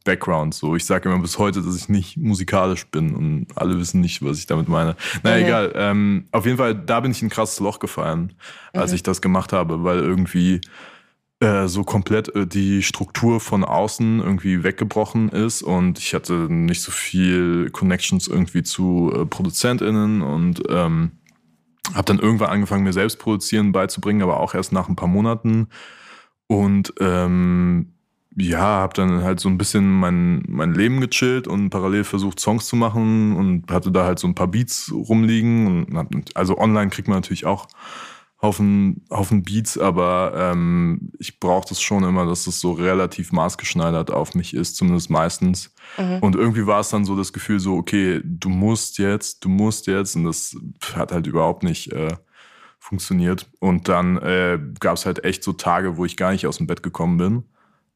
Background. So, ich sage immer bis heute, dass ich nicht musikalisch bin und alle wissen nicht, was ich damit meine. Naja, mhm. egal. Ähm, auf jeden Fall, da bin ich in ein krasses Loch gefallen, als mhm. ich das gemacht habe, weil irgendwie äh, so komplett äh, die Struktur von außen irgendwie weggebrochen ist und ich hatte nicht so viel Connections irgendwie zu äh, ProduzentInnen und ähm, habe dann irgendwann angefangen, mir selbst produzieren beizubringen, aber auch erst nach ein paar Monaten und ähm, ja, habe dann halt so ein bisschen mein, mein Leben gechillt und parallel versucht, Songs zu machen und hatte da halt so ein paar Beats rumliegen. Und hab, also online kriegt man natürlich auch Haufen, Haufen Beats, aber ähm, ich brauche das schon immer, dass es so relativ maßgeschneidert auf mich ist, zumindest meistens. Mhm. Und irgendwie war es dann so das Gefühl so, okay, du musst jetzt, du musst jetzt, und das hat halt überhaupt nicht äh, funktioniert. Und dann äh, gab es halt echt so Tage, wo ich gar nicht aus dem Bett gekommen bin,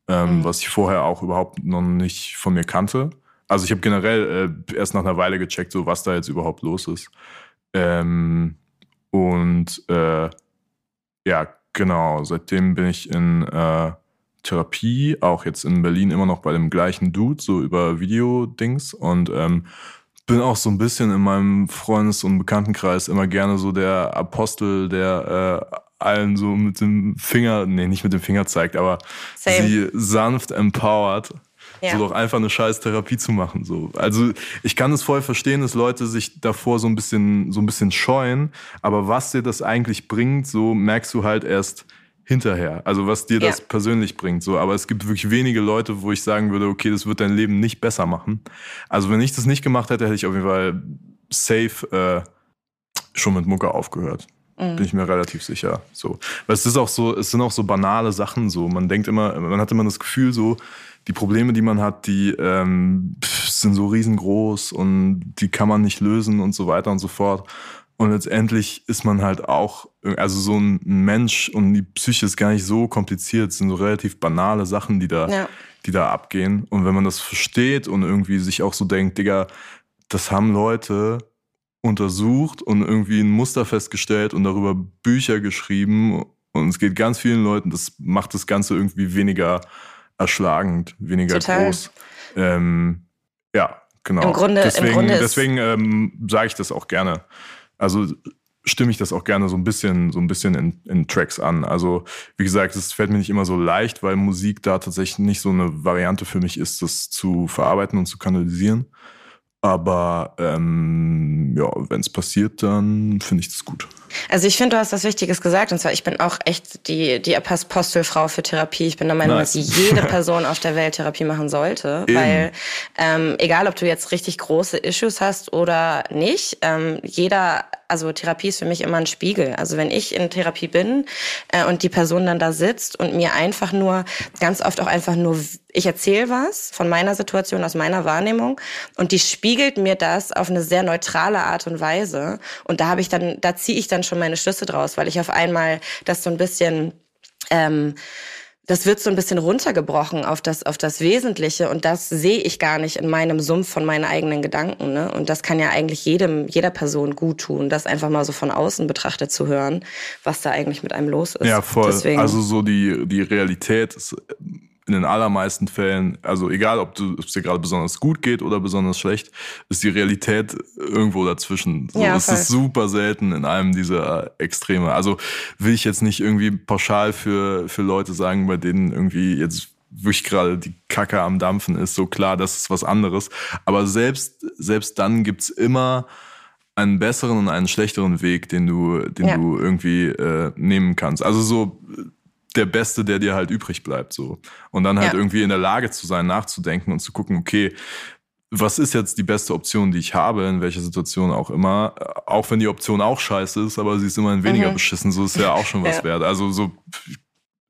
ähm, mhm. was ich vorher auch überhaupt noch nicht von mir kannte. Also ich habe generell äh, erst nach einer Weile gecheckt, so was da jetzt überhaupt los ist. Ähm, und äh, ja, genau, seitdem bin ich in äh, Therapie, auch jetzt in Berlin immer noch bei dem gleichen Dude, so über Video-Dings. Und ähm, bin auch so ein bisschen in meinem Freundes- und Bekanntenkreis immer gerne so der Apostel, der äh, allen so mit dem Finger, nee, nicht mit dem Finger zeigt, aber Same. sie sanft empowert ja. So doch einfach eine scheiß Therapie zu machen. So. Also ich kann es voll verstehen, dass Leute sich davor so ein bisschen, so ein bisschen scheuen, aber was dir das eigentlich bringt, so merkst du halt erst hinterher. Also was dir das persönlich bringt. So, aber es gibt wirklich wenige Leute, wo ich sagen würde, okay, das wird dein Leben nicht besser machen. Also wenn ich das nicht gemacht hätte, hätte ich auf jeden Fall safe äh, schon mit Mucke aufgehört. Mhm. Bin ich mir relativ sicher. So. Weil es ist auch so, es sind auch so banale Sachen so. Man denkt immer, man hat immer das Gefühl so, die Probleme, die man hat, die ähm, sind so riesengroß und die kann man nicht lösen und so weiter und so fort. Und letztendlich ist man halt auch, also so ein Mensch und die Psyche ist gar nicht so kompliziert, es sind so relativ banale Sachen, die da, ja. die da abgehen. Und wenn man das versteht und irgendwie sich auch so denkt, Digga, das haben Leute untersucht und irgendwie ein Muster festgestellt und darüber Bücher geschrieben. Und es geht ganz vielen Leuten, das macht das Ganze irgendwie weniger erschlagend, weniger Total. groß. Ähm, ja, genau. Im Grunde, deswegen, im Grunde deswegen ähm, sage ich das auch gerne. Also stimme ich das auch gerne so ein bisschen, so ein bisschen in, in Tracks an. Also wie gesagt, es fällt mir nicht immer so leicht, weil Musik da tatsächlich nicht so eine Variante für mich ist, das zu verarbeiten und zu kanalisieren. Aber ähm, ja, wenn es passiert, dann finde ich das gut. Also ich finde, du hast was Wichtiges gesagt. Und zwar, ich bin auch echt die, die Apostelfrau für Therapie. Ich bin der Meinung, nice. dass jede Person auf der Welt Therapie machen sollte. Eben. Weil ähm, egal, ob du jetzt richtig große Issues hast oder nicht, ähm, jeder also Therapie ist für mich immer ein Spiegel. Also wenn ich in Therapie bin äh, und die Person dann da sitzt und mir einfach nur, ganz oft auch einfach nur, ich erzähle was von meiner Situation, aus meiner Wahrnehmung und die spiegelt mir das auf eine sehr neutrale Art und Weise. Und da habe ich dann, da ziehe ich dann schon meine Schlüsse draus, weil ich auf einmal das so ein bisschen ähm, das wird so ein bisschen runtergebrochen auf das, auf das Wesentliche und das sehe ich gar nicht in meinem Sumpf von meinen eigenen Gedanken. Ne? Und das kann ja eigentlich jedem, jeder Person gut tun, das einfach mal so von außen betrachtet zu hören, was da eigentlich mit einem los ist. Ja, voll. Deswegen, also so die, die Realität ist in den allermeisten Fällen, also egal, ob, du, ob es dir gerade besonders gut geht oder besonders schlecht, ist die Realität irgendwo dazwischen. So, ja, es ist super selten in einem dieser Extreme. Also will ich jetzt nicht irgendwie pauschal für, für Leute sagen, bei denen irgendwie jetzt wirklich gerade die Kacke am Dampfen ist. So klar, das ist was anderes. Aber selbst, selbst dann gibt's immer einen besseren und einen schlechteren Weg, den du, den ja. du irgendwie äh, nehmen kannst. Also so der Beste, der dir halt übrig bleibt, so. Und dann halt ja. irgendwie in der Lage zu sein, nachzudenken und zu gucken, okay, was ist jetzt die beste Option, die ich habe, in welcher Situation auch immer, auch wenn die Option auch scheiße ist, aber sie ist immerhin weniger mhm. beschissen, so ist ja auch schon was ja. wert. Also so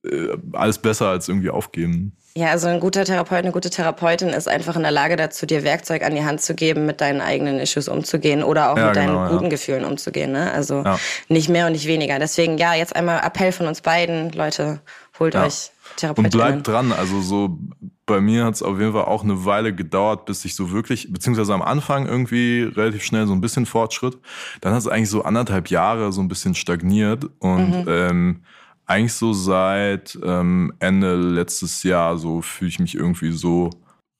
äh, alles besser als irgendwie aufgeben. Ja, also ein guter Therapeut, eine gute Therapeutin ist einfach in der Lage dazu, dir Werkzeug an die Hand zu geben, mit deinen eigenen Issues umzugehen oder auch ja, mit genau, deinen guten ja. Gefühlen umzugehen. Ne? Also ja. nicht mehr und nicht weniger. Deswegen, ja, jetzt einmal Appell von uns beiden, Leute, holt euch Therapeuten. Und bleibt dran. Also so bei mir hat es auf jeden Fall auch eine Weile gedauert, bis ich so wirklich, beziehungsweise am Anfang irgendwie relativ schnell so ein bisschen Fortschritt. Dann hat es eigentlich so anderthalb Jahre so ein bisschen stagniert und mhm. ähm, eigentlich so seit ähm, Ende letztes Jahr so fühle ich mich irgendwie so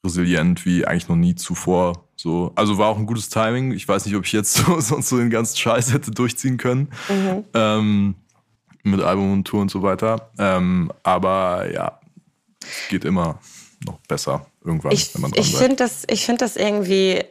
resilient wie eigentlich noch nie zuvor. So, also war auch ein gutes Timing. Ich weiß nicht, ob ich jetzt so, sonst so den ganzen Scheiß hätte durchziehen können. Mhm. Ähm, mit Album und Tour und so weiter. Ähm, aber ja, es geht immer noch besser irgendwann, ich, wenn man dran Ich finde das, ich finde das irgendwie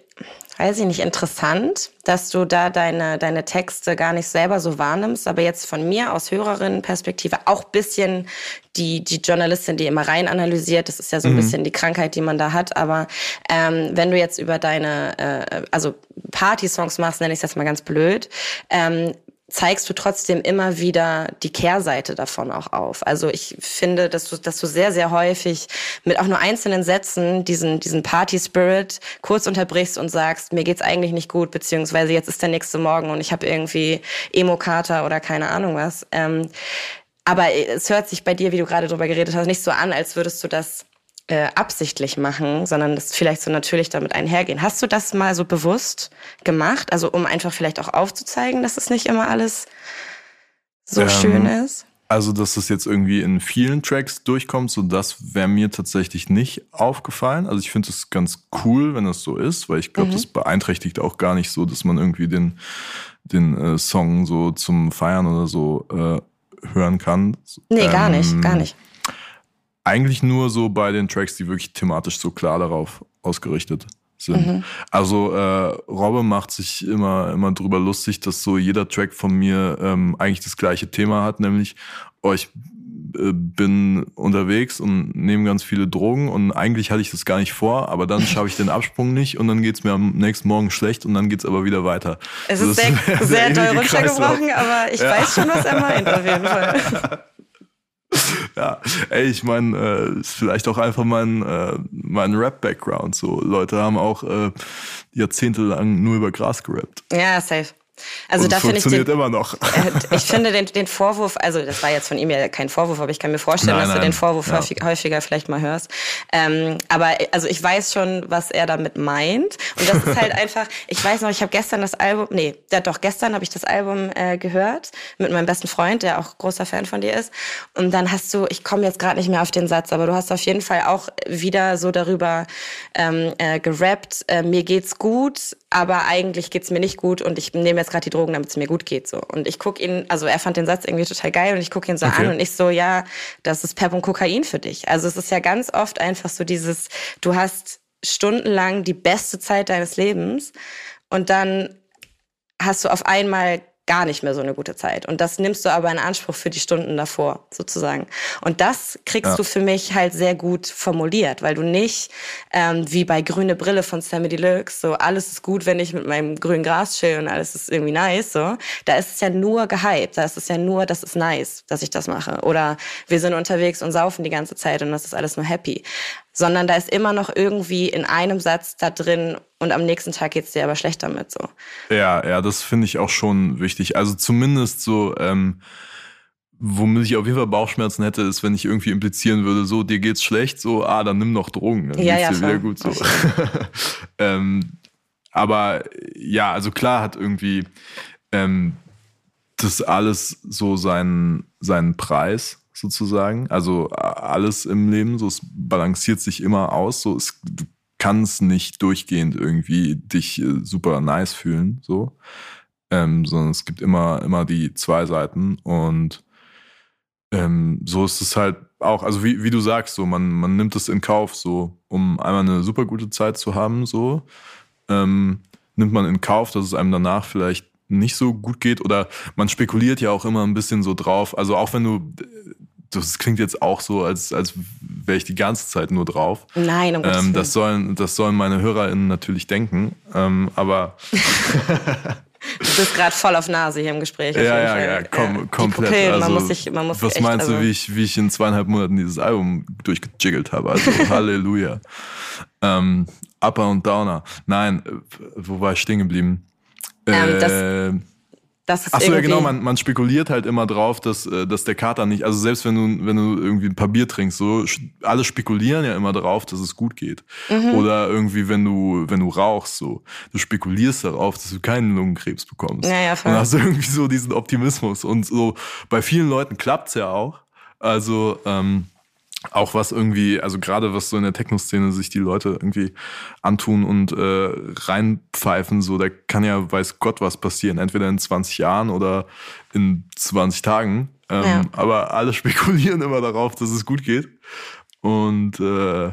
weiß ich nicht, interessant, dass du da deine, deine Texte gar nicht selber so wahrnimmst, aber jetzt von mir aus Hörerinnenperspektive auch bisschen die, die Journalistin, die immer rein analysiert, das ist ja so ein mhm. bisschen die Krankheit, die man da hat, aber ähm, wenn du jetzt über deine, äh, also Party-Songs machst, nenne ich jetzt mal ganz blöd, ähm, zeigst du trotzdem immer wieder die Kehrseite davon auch auf. Also ich finde, dass du, dass du sehr, sehr häufig mit auch nur einzelnen Sätzen diesen, diesen Party-Spirit kurz unterbrichst und sagst, mir geht's eigentlich nicht gut, beziehungsweise jetzt ist der nächste Morgen und ich habe irgendwie Emo-Kater oder keine Ahnung was. Ähm, aber es hört sich bei dir, wie du gerade drüber geredet hast, nicht so an, als würdest du das äh, absichtlich machen, sondern das vielleicht so natürlich damit einhergehen. Hast du das mal so bewusst gemacht? Also um einfach vielleicht auch aufzuzeigen, dass es nicht immer alles so ähm, schön ist? Also, dass es jetzt irgendwie in vielen Tracks durchkommt, so das wäre mir tatsächlich nicht aufgefallen. Also ich finde es ganz cool, wenn das so ist, weil ich glaube, mhm. das beeinträchtigt auch gar nicht so, dass man irgendwie den, den äh, Song so zum Feiern oder so äh, hören kann. Nee, ähm, gar nicht, gar nicht eigentlich nur so bei den Tracks, die wirklich thematisch so klar darauf ausgerichtet sind. Mhm. Also äh, Robbe macht sich immer immer drüber lustig, dass so jeder Track von mir ähm, eigentlich das gleiche Thema hat, nämlich oh, ich äh, bin unterwegs und nehme ganz viele Drogen und eigentlich hatte ich das gar nicht vor, aber dann schaffe ich den Absprung nicht und dann geht's mir am nächsten Morgen schlecht und dann geht's aber wieder weiter. Es ist sehr, sehr, sehr doll runtergebrochen, aber ich ja. weiß schon, was er meint auf jeden Fall. ja, ey, ich meine, äh, vielleicht auch einfach mein, äh, mein Rap-Background. So, Leute haben auch äh, jahrzehntelang nur über Gras gerappt. Ja, safe. Also Und da finde ich den, immer noch. äh, ich finde den, den Vorwurf, also das war jetzt von ihm ja kein Vorwurf, aber ich kann mir vorstellen, Nein, dass du nein, den Vorwurf ja. häufig, häufiger vielleicht mal hörst. Ähm, aber also ich weiß schon, was er damit meint. Und das ist halt einfach, ich weiß noch, ich habe gestern das Album, nee, ja doch, gestern habe ich das Album äh, gehört mit meinem besten Freund, der auch großer Fan von dir ist. Und dann hast du, ich komme jetzt gerade nicht mehr auf den Satz, aber du hast auf jeden Fall auch wieder so darüber ähm, äh, gerappt, äh, mir geht's gut, aber eigentlich geht's mir nicht gut und ich nehme jetzt gerade die Drogen, damit es mir gut geht. so. Und ich guck ihn, also er fand den Satz irgendwie total geil und ich gucke ihn so Okay. an und ich so, ja, das ist Pep und Kokain für dich. Also es ist ja ganz oft einfach so dieses, du hast stundenlang die beste Zeit deines Lebens und dann hast du auf einmal gar nicht mehr so eine gute Zeit. Und das nimmst du aber in Anspruch für die Stunden davor, sozusagen. Und das kriegst Ja. du für mich halt sehr gut formuliert, weil du nicht, ähm, wie bei Grüne Brille von Sammy Deluxe, so alles ist gut, wenn ich mit meinem grünen Gras chill und alles ist irgendwie nice, so. Da ist es ja nur gehypt. Da ist es ja nur, das ist nice, dass ich das mache. Oder wir sind unterwegs und saufen die ganze Zeit und das ist alles nur happy. Sondern da ist immer noch irgendwie in einem Satz da drin und am nächsten Tag geht's dir aber schlecht damit, so. Ja, ja, das finde ich auch schon wichtig. Also zumindest so, ähm, womit ich auf jeden Fall Bauchschmerzen hätte, ist, wenn ich irgendwie implizieren würde, so, dir geht's schlecht, so, ah, dann nimm noch Drogen, dann Ja, geht's ja, dir voll. wieder gut, so. ähm, aber ja, also klar hat irgendwie ähm, das alles so seinen, seinen Preis sozusagen. Also alles im Leben, so es balanciert sich immer aus. So es, du kannst nicht durchgehend irgendwie dich äh, super nice fühlen, so. Ähm, sondern es gibt immer, immer die zwei Seiten und ähm, so ist es halt auch, also wie, wie du sagst, so, man, man nimmt es in Kauf, so, um einmal eine super gute Zeit zu haben, so, ähm, nimmt man in Kauf, dass es einem danach vielleicht nicht so gut geht oder man spekuliert ja auch immer ein bisschen so drauf, also auch wenn du, das klingt jetzt auch so, als, als wäre ich die ganze Zeit nur drauf. Nein, um Ähm, das, sollen, das sollen meine HörerInnen natürlich denken, ähm, aber Du bist gerade voll auf Nase hier im Gespräch. Ja, ja, Fall. ja, kom Die komplett. Pupillen, also, man muss sich, man muss was echt, meinst also, du, wie ich, wie ich in zweieinhalb Monaten dieses Album durchgejiggelt habe? Also Halleluja. Ähm, Upper und Downer. Nein, äh, wo war ich stehen geblieben? Ähm, das Äh, das ist Ach so, ja genau, man, man spekuliert halt immer drauf, dass, äh, dass der Kater nicht, also selbst wenn du, wenn du irgendwie ein paar Bier trinkst, so, alle spekulieren ja immer drauf, dass es gut geht. Mhm. Oder irgendwie, wenn du, wenn du rauchst, so, du spekulierst darauf, dass du keinen Lungenkrebs bekommst. Ja, ja, voll. Und hast irgendwie so diesen Optimismus. Und so, bei vielen Leuten klappt's ja auch. Also, ähm, auch was irgendwie, also gerade was so in der Techno-Szene sich die Leute irgendwie antun und äh, reinpfeifen, so, da kann ja weiß Gott was passieren, entweder in 20 Jahren oder in 20 Tagen. Ähm, Ja. Aber alle spekulieren immer darauf, dass es gut geht. Und äh,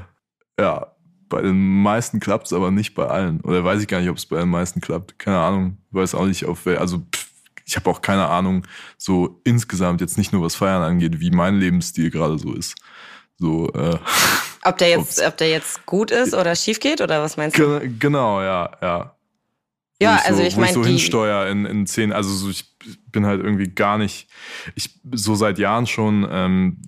ja, bei den meisten klappt's, aber nicht bei allen. Oder weiß ich gar nicht, ob es bei den meisten klappt. Keine Ahnung. Weiß auch nicht, auf wel, also pff, ich habe auch keine Ahnung, so insgesamt jetzt nicht nur was Feiern angeht, wie mein Lebensstil gerade so ist. So, äh, ob der jetzt, ob der jetzt gut ist oder schief geht oder was meinst du? Ge- genau, ja, ja. Ja, ich so, also ich mein, ich so die- hinsteuer in, in zehn, also so, ich bin halt irgendwie gar nicht, ich so seit Jahren schon ähm,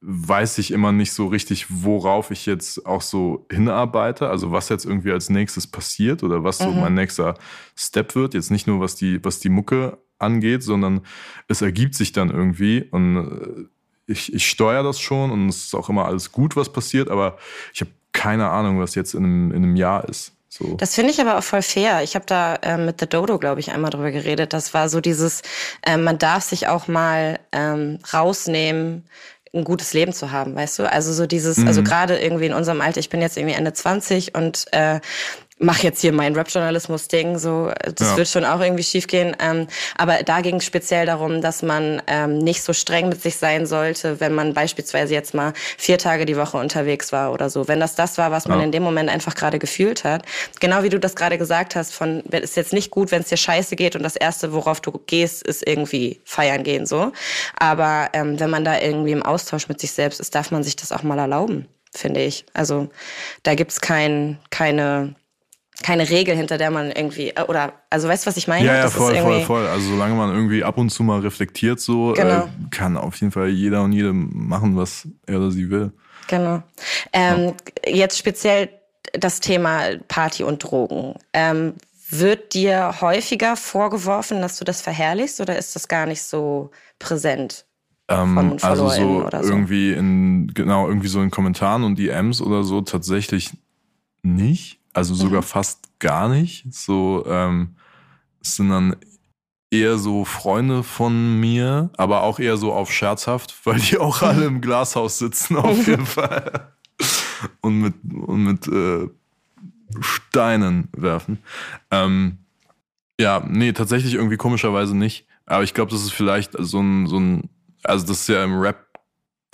weiß ich immer nicht so richtig, worauf ich jetzt auch so hinarbeite, also was jetzt irgendwie als nächstes passiert oder was so Mhm. mein nächster Step wird. Jetzt nicht nur was die, was die Mucke angeht, sondern es ergibt sich dann irgendwie und äh, ich, ich steuere das schon und es ist auch immer alles gut, was passiert, aber ich habe keine Ahnung, was jetzt in einem, in einem Jahr ist. So. Das finde ich aber auch voll fair. Ich habe da ähm, mit The Dodo, glaube ich, einmal drüber geredet. Das war so dieses, ähm, man darf sich auch mal ähm, rausnehmen, ein gutes Leben zu haben, weißt du? Also so dieses, also Mhm. gerade irgendwie in unserem Alter, ich bin jetzt irgendwie Ende 20 und äh, mache jetzt hier mein Rap-Journalismus-Ding, so das Ja. wird schon auch irgendwie schiefgehen. Ähm, aber da ging es speziell darum, dass man ähm, nicht so streng mit sich sein sollte, wenn man beispielsweise jetzt mal vier Tage die Woche unterwegs war oder so. Wenn das das war, was man Ja. in dem Moment einfach gerade gefühlt hat. Genau wie du das gerade gesagt hast, von es ist jetzt nicht gut, wenn es dir scheiße geht und das Erste, worauf du gehst, ist irgendwie feiern gehen so. Aber ähm, wenn man da irgendwie im Austausch mit sich selbst ist, darf man sich das auch mal erlauben, finde ich. Also da gibt's kein, keine keine Regel, hinter der man irgendwie, äh, oder, also weißt du, was ich meine? Ja, ja, voll, voll, voll. Also solange man irgendwie ab und zu mal reflektiert, so, äh, genau. äh, kann auf jeden Fall jeder und jede machen, was er oder sie will. Genau. Ähm, ja. Jetzt speziell das Thema Party und Drogen. Ähm, wird dir häufiger vorgeworfen, dass du das verherrlichst oder ist das gar nicht so präsent? Ähm, also so, so irgendwie in, genau, irgendwie so in Kommentaren und DMs oder so tatsächlich nicht. Also sogar mhm. fast gar nicht. So, ähm, es sind dann eher so Freunde von mir, aber auch eher so auf scherzhaft, weil die auch alle im Glashaus sitzen, auf jeden Fall. Und mit, und mit äh, Steinen werfen. Ähm, ja, nee, tatsächlich irgendwie komischerweise nicht. Aber ich glaube, das ist vielleicht so ein, so ein, also das ist ja im Rap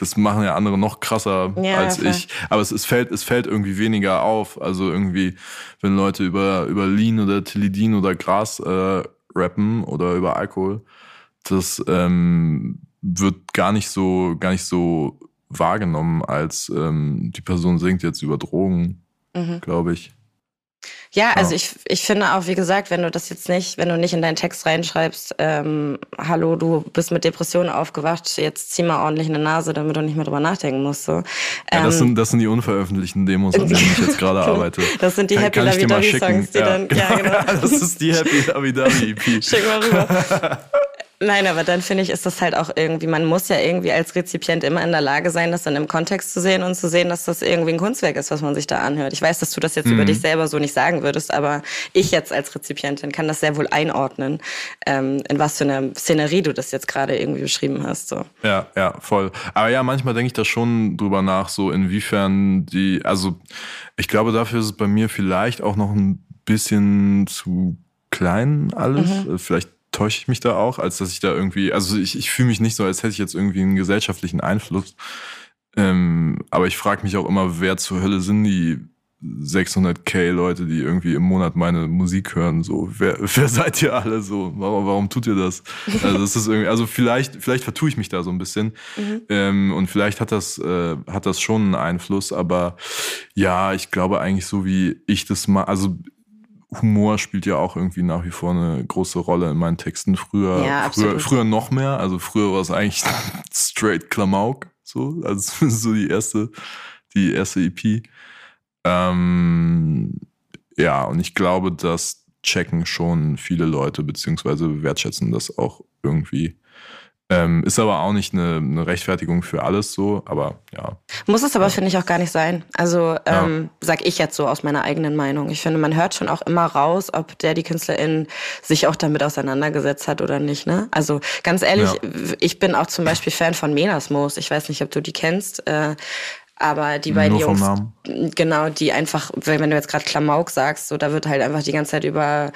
das machen ja andere noch krasser ja, als klar. ich. Aber es, es, fällt, es fällt irgendwie weniger auf. Also irgendwie, wenn Leute über, über Lean oder Tilidin oder Gras äh, rappen oder über Alkohol, das ähm, wird gar nicht so, gar nicht so wahrgenommen, als ähm, die Person singt jetzt über Drogen, mhm. glaube ich. Ja, also ich, ich finde auch, wie gesagt, wenn du das jetzt nicht, wenn du nicht in deinen Text reinschreibst, ähm, hallo, du bist mit Depressionen aufgewacht, jetzt zieh mal ordentlich eine Nase, damit du nicht mehr drüber nachdenken musst. So. Ja, das, ähm, sind, das sind die unveröffentlichten Demos, an denen ich jetzt gerade genau. arbeite. Das sind die kann, Happy Lovey Dovey Songs, die ja, dann, genau. ja, genau. das ist die Happy Lovey Dovey EP. Schick mal rüber. Nein, aber dann finde ich, ist das halt auch irgendwie, man muss ja irgendwie als Rezipient immer in der Lage sein, das dann im Kontext zu sehen und zu sehen, dass das irgendwie ein Kunstwerk ist, was man sich da anhört. Ich weiß, dass du das jetzt mhm. über dich selber so nicht sagen würdest, aber ich jetzt als Rezipientin kann das sehr wohl einordnen, ähm, in was für einer Szenerie du das jetzt gerade irgendwie beschrieben hast. So. Ja, ja, voll. Aber ja, manchmal denke ich da schon drüber nach, so inwiefern die, also ich glaube, dafür ist es bei mir vielleicht auch noch ein bisschen zu klein alles. Mhm. Vielleicht täusche ich mich da auch, als dass ich da irgendwie, also ich, ich fühle mich nicht so, als hätte ich jetzt irgendwie einen gesellschaftlichen Einfluss. Ähm, aber ich frage mich auch immer, wer zur Hölle sind die 600k Leute, die irgendwie im Monat meine Musik hören, so, wer, wer seid ihr alle so? Warum, warum tut ihr das? Also das ist irgendwie, also vielleicht, vielleicht vertue ich mich da so ein bisschen. Mhm. Ähm, und vielleicht hat das, äh, hat das schon einen Einfluss, aber ja, ich glaube eigentlich so wie ich das mal, also Humor spielt ja auch irgendwie nach wie vor eine große Rolle in meinen Texten. Früher, ja, früher, früher noch mehr. Also früher war es eigentlich straight Klamauk, so, also so die erste, die erste EP. Ähm, ja, und ich glaube, das checken schon viele Leute, beziehungsweise wertschätzen das auch irgendwie. Ähm, ist aber auch nicht eine, eine, Rechtfertigung für alles so, aber ja. Muss es aber, finde ich, auch gar nicht sein. Also ähm, ja. sag ich jetzt so aus meiner eigenen Meinung. Ich finde, man hört schon auch immer raus, ob der die Künstlerin sich auch damit auseinandergesetzt hat oder nicht. Ne? Also ganz ehrlich, ja. ich bin auch zum Beispiel Fan von Menasmos. Ich weiß nicht, ob du die kennst. Äh, aber die beiden Nur Jungs, genau, die einfach, wenn du jetzt gerade Klamauk sagst, so da wird halt einfach die ganze Zeit über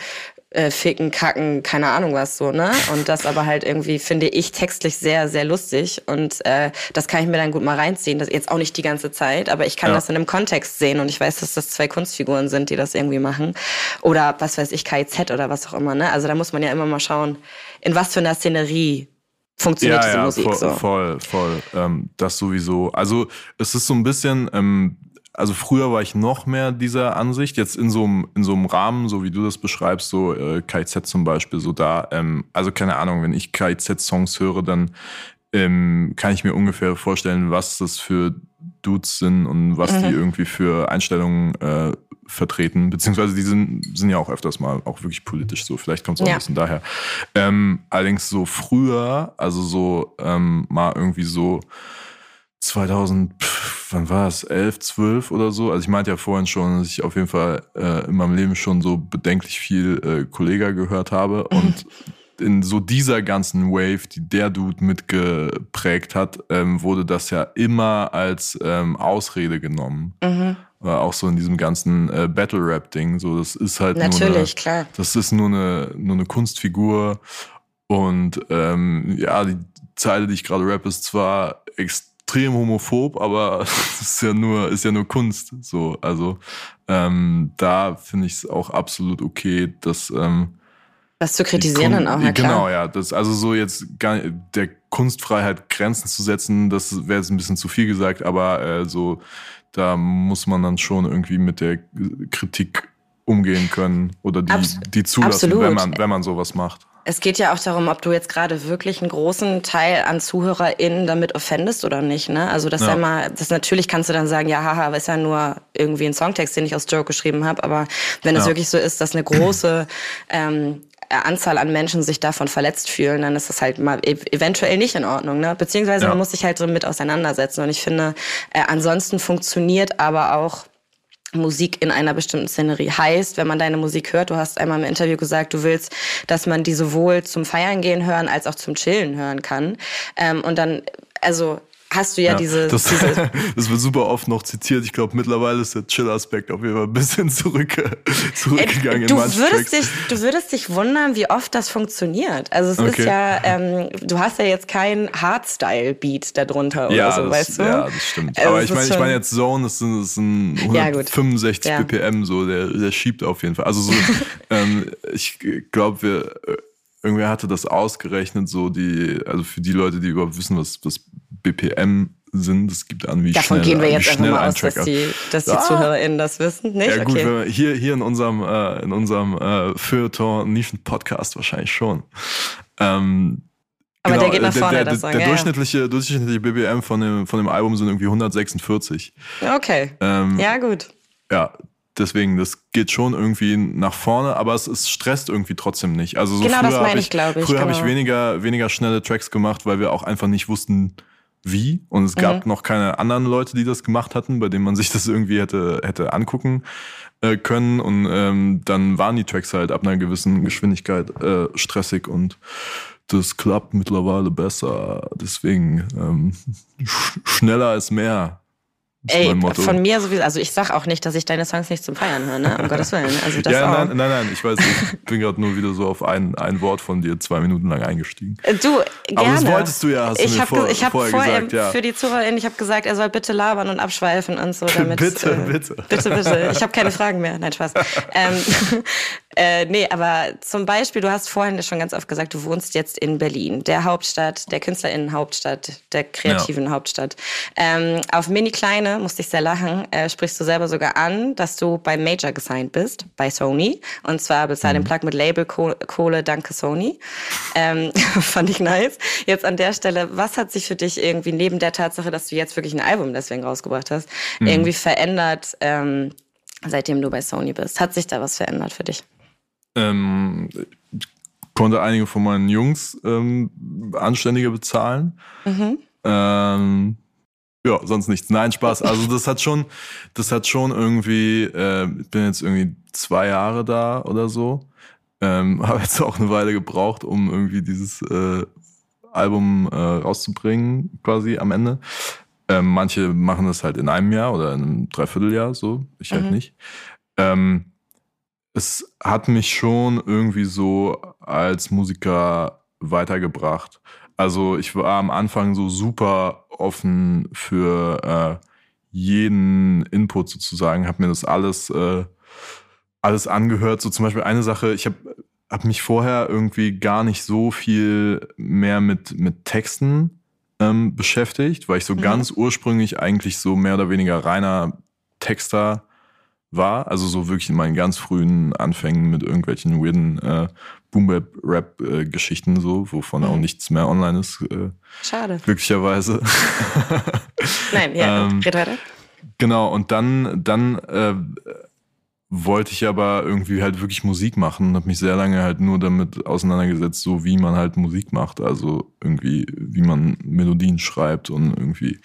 äh, ficken, kacken, keine Ahnung was so, ne? Und das aber halt irgendwie finde ich textlich sehr, sehr lustig und äh, das kann ich mir dann gut mal reinziehen. Das jetzt auch nicht die ganze Zeit, aber ich kann ja. das in einem Kontext sehen und ich weiß, dass das zwei Kunstfiguren sind, die das irgendwie machen oder was weiß ich, KIZ oder was auch immer, ne? Also da muss man ja immer mal schauen, in was für einer Szenerie funktioniert ja, diese ja, Musik voll, so. Voll, voll. Ähm, das sowieso. Also es ist so ein bisschen, ähm, also früher war ich noch mehr dieser Ansicht, jetzt in so einem, in so einem Rahmen, so wie du das beschreibst, so äh, KIZ zum Beispiel, so da, ähm, also keine Ahnung, wenn ich KIZ-Songs höre, dann ähm, kann ich mir ungefähr vorstellen, was das für Dudes sind und was mhm. die irgendwie für Einstellungen äh, vertreten, beziehungsweise die sind, sind ja auch öfters mal auch wirklich politisch so, vielleicht kommt es auch ja. ein bisschen daher. Ähm, allerdings so früher, also so ähm, mal irgendwie so 2000, pff, wann war es, 11, 12 oder so. Also ich meinte ja vorhin schon, dass ich auf jeden Fall äh, in meinem Leben schon so bedenklich viel äh, Kollega gehört habe und in so dieser ganzen Wave, die der Dude mitgeprägt hat, ähm, wurde das ja immer als ähm, Ausrede genommen. Mhm. Auch so in diesem ganzen äh, Battle-Rap-Ding. So, das ist halt Natürlich, nur eine, klar. Das ist nur eine, nur eine Kunstfigur. Und ähm, ja, die Zeile, die ich gerade rap, ist zwar extrem extrem homophob, aber es ist ja nur, ist ja nur Kunst. So, also ähm, da finde ich es auch absolut okay, dass ähm, das zu kritisieren dann auch, ja klar. Genau, ja. Das, also so jetzt gar, der Kunstfreiheit Grenzen zu setzen, das wäre jetzt ein bisschen zu viel gesagt, aber äh, so, da muss man dann schon irgendwie mit der Kritik umgehen können oder die, Abs die zulassen, wenn man, wenn man sowas macht. Es geht ja auch darum, ob du jetzt gerade wirklich einen großen Teil an ZuhörerInnen damit offendest oder nicht. Ne? Also das ja. ja mal, das natürlich kannst du dann sagen, ja, haha, aber ist ja nur irgendwie ein Songtext, den ich aus Joke geschrieben habe. Aber wenn ja. es wirklich so ist, dass eine große ähm, Anzahl an Menschen sich davon verletzt fühlen, dann ist das halt mal eventuell nicht in Ordnung. Ne? Beziehungsweise ja. man muss sich halt damit auseinandersetzen. Und ich finde, äh, ansonsten funktioniert aber auch Musik in einer bestimmten Szenerie heißt, wenn man deine Musik hört, du hast einmal im Interview gesagt, du willst, dass man die sowohl zum Feiern gehen hören als auch zum Chillen hören kann. Ähm, und dann, also hast du ja, ja diese, das, diese. Das wird super oft noch zitiert. Ich glaube, mittlerweile ist der Chill-Aspekt auf jeden Fall ein bisschen zurück, zurückgegangen Ey, du, in würdest dich, du würdest dich wundern, wie oft das funktioniert. Also es okay. ist ja, ähm, du hast ja jetzt kein Hardstyle-Beat darunter ja, oder so, das, weißt du? Ja, das stimmt. Also Aber ich meine, ich meine jetzt Zone, das sind, das sind 165 ja, BPM, so, der, der schiebt auf jeden Fall. Also so, ähm, ich glaube, wir äh, irgendwer hatte das ausgerechnet, so die, also für die Leute, die überhaupt wissen, was, was BPM sind. Es gibt an, wie Davon schnell, gehen wir jetzt einfach mal aus, dass die, dass die ah. ZuhörerInnen das wissen, nicht? Ja gut, okay. hier, hier in unserem, äh, in unserem äh, Feuilleton Nischen-Podcast wahrscheinlich schon. Ähm, aber genau, der geht nach vorne, der, der. Der, der ja, durchschnittliche, ja. durchschnittliche BBM von dem, von dem Album sind irgendwie 146. Okay. Ähm, ja, gut. Ja, Deswegen, das geht schon irgendwie nach vorne, aber es, es stresst irgendwie trotzdem nicht. Also so genau, früher das meine ich, glaube ich. Früher genau. habe ich weniger, weniger schnelle Tracks gemacht, weil wir auch einfach nicht wussten, wie. Und es gab mhm. noch keine anderen Leute, die das gemacht hatten, bei denen man sich das irgendwie hätte, hätte angucken äh, können. Und ähm, dann waren die Tracks halt ab einer gewissen Geschwindigkeit äh, stressig und das klappt mittlerweile besser. Deswegen ähm, sch schneller ist mehr. Ey, von mir sowieso, also ich sag auch nicht, dass ich deine Songs nicht zum Feiern höre, ne? Um Gottes Willen. Also das ja, auch. nein, nein, nein, ich weiß, ich bin gerade nur wieder so auf ein, ein Wort von dir zwei Minuten lang eingestiegen. Äh, du, gerne. Aber das wolltest du ja, hast ich du mir hab, vor, ich hab vorher vorher gesagt, ja. Für die ZuhörerInnen, ich habe gesagt, er soll bitte labern und abschweifen und so. Damit, bitte, äh, bitte. Bitte, bitte. Ich habe keine Fragen mehr. Nein, Spaß. ähm, äh, nee, aber zum Beispiel, du hast vorhin schon ganz oft gesagt, du wohnst jetzt in Berlin, der Hauptstadt, der KünstlerInnen-Hauptstadt, der kreativen ja. Hauptstadt. Ähm, auf Mini Kleine musste ich sehr lachen, äh, sprichst du selber sogar an, dass du bei Major gesigned bist, bei Sony. Und zwar bezahlt mhm. den Plug mit Label-Kohle, danke Sony. Ähm, fand ich nice. Jetzt an der Stelle, was hat sich für dich irgendwie neben der Tatsache, dass du jetzt wirklich ein Album deswegen rausgebracht hast, mhm. irgendwie verändert, ähm, seitdem du bei Sony bist? Hat sich da was verändert für dich? Ähm, konnte einige von meinen Jungs ähm, anständiger bezahlen. Mhm. Ähm, ja, sonst nichts. Nein, Spaß. Also das hat schon, das hat schon irgendwie, äh, ich bin jetzt irgendwie zwei Jahre da oder so. Ähm, Habe jetzt auch eine Weile gebraucht, um irgendwie dieses äh, Album äh, rauszubringen, quasi am Ende. Ähm, manche machen das halt in einem Jahr oder in einem Dreivierteljahr so, ich halt mhm. nicht. Ähm, es hat mich schon irgendwie so als Musiker weitergebracht. Also ich war am Anfang so super offen für äh, jeden Input sozusagen, habe mir das alles, äh, alles angehört. So zum Beispiel eine Sache, ich habe hab mich vorher irgendwie gar nicht so viel mehr mit, mit Texten ähm, beschäftigt, weil ich so mhm. ganz ursprünglich eigentlich so mehr oder weniger reiner Texter war. Also so wirklich in meinen ganz frühen Anfängen mit irgendwelchen weirden äh, Boom-Rap-Geschichten so, wovon mhm. auch nichts mehr online ist. Äh, Schade. Glücklicherweise. Nein, ja, ähm, red weiter. Genau, und dann, dann äh, wollte ich aber irgendwie halt wirklich Musik machen und habe mich sehr lange halt nur damit auseinandergesetzt, so wie man halt Musik macht, also irgendwie wie man Melodien schreibt und irgendwie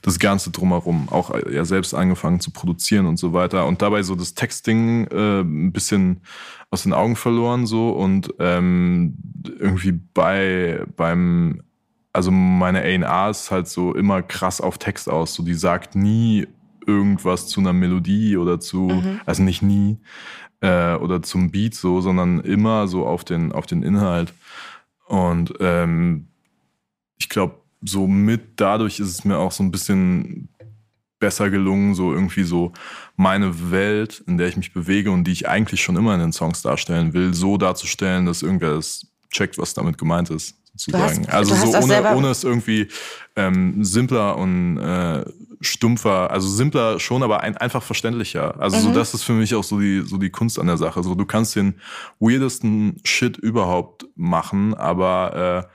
das Ganze drumherum, auch ja selbst angefangen zu produzieren und so weiter. Und dabei so das Texting äh, ein bisschen aus den Augen verloren so. Und ähm, irgendwie bei beim also meine A&R ist halt so immer krass auf Text aus, so die sagt nie irgendwas zu einer Melodie oder zu, mhm. also nicht nie, äh, oder zum Beat so, sondern immer so auf den, auf den Inhalt. Und ähm, ich glaube, so mit dadurch ist es mir auch so ein bisschen besser gelungen, so irgendwie so meine Welt, in der ich mich bewege und die ich eigentlich schon immer in den Songs darstellen will, so darzustellen, dass irgendwer das checkt, was damit gemeint ist, sozusagen. Hast, also so ohne, ohne es irgendwie ähm, simpler und äh, stumpfer, also simpler schon, aber ein, einfach verständlicher. Also mhm. so das ist für mich auch so die so die Kunst an der Sache. So du kannst den weirdesten Shit überhaupt machen, aber äh,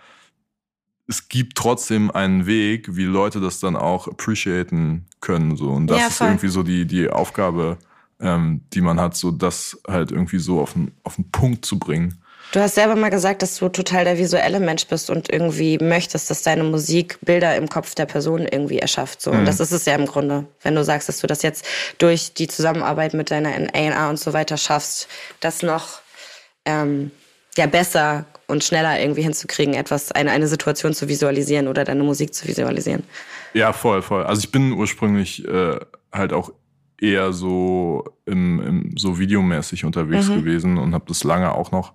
es gibt trotzdem einen Weg, wie Leute das dann auch appreciaten können. So. Und das ja, ist irgendwie so die, die Aufgabe, ähm, die man hat, so das halt irgendwie so auf den, auf den Punkt zu bringen. Du hast selber mal gesagt, dass du total der visuelle Mensch bist und irgendwie möchtest, dass deine Musik Bilder im Kopf der Person irgendwie erschafft. So. Und mhm. das ist es ja im Grunde, wenn du sagst, dass du das jetzt durch die Zusammenarbeit mit deiner A&R und so weiter schaffst, das noch ähm, ja besser und schneller irgendwie hinzukriegen, etwas, eine, eine Situation zu visualisieren oder deine Musik zu visualisieren. Ja, voll, voll. Also ich bin ursprünglich äh, halt auch eher so im, im so videomäßig unterwegs mhm. gewesen und habe das lange auch noch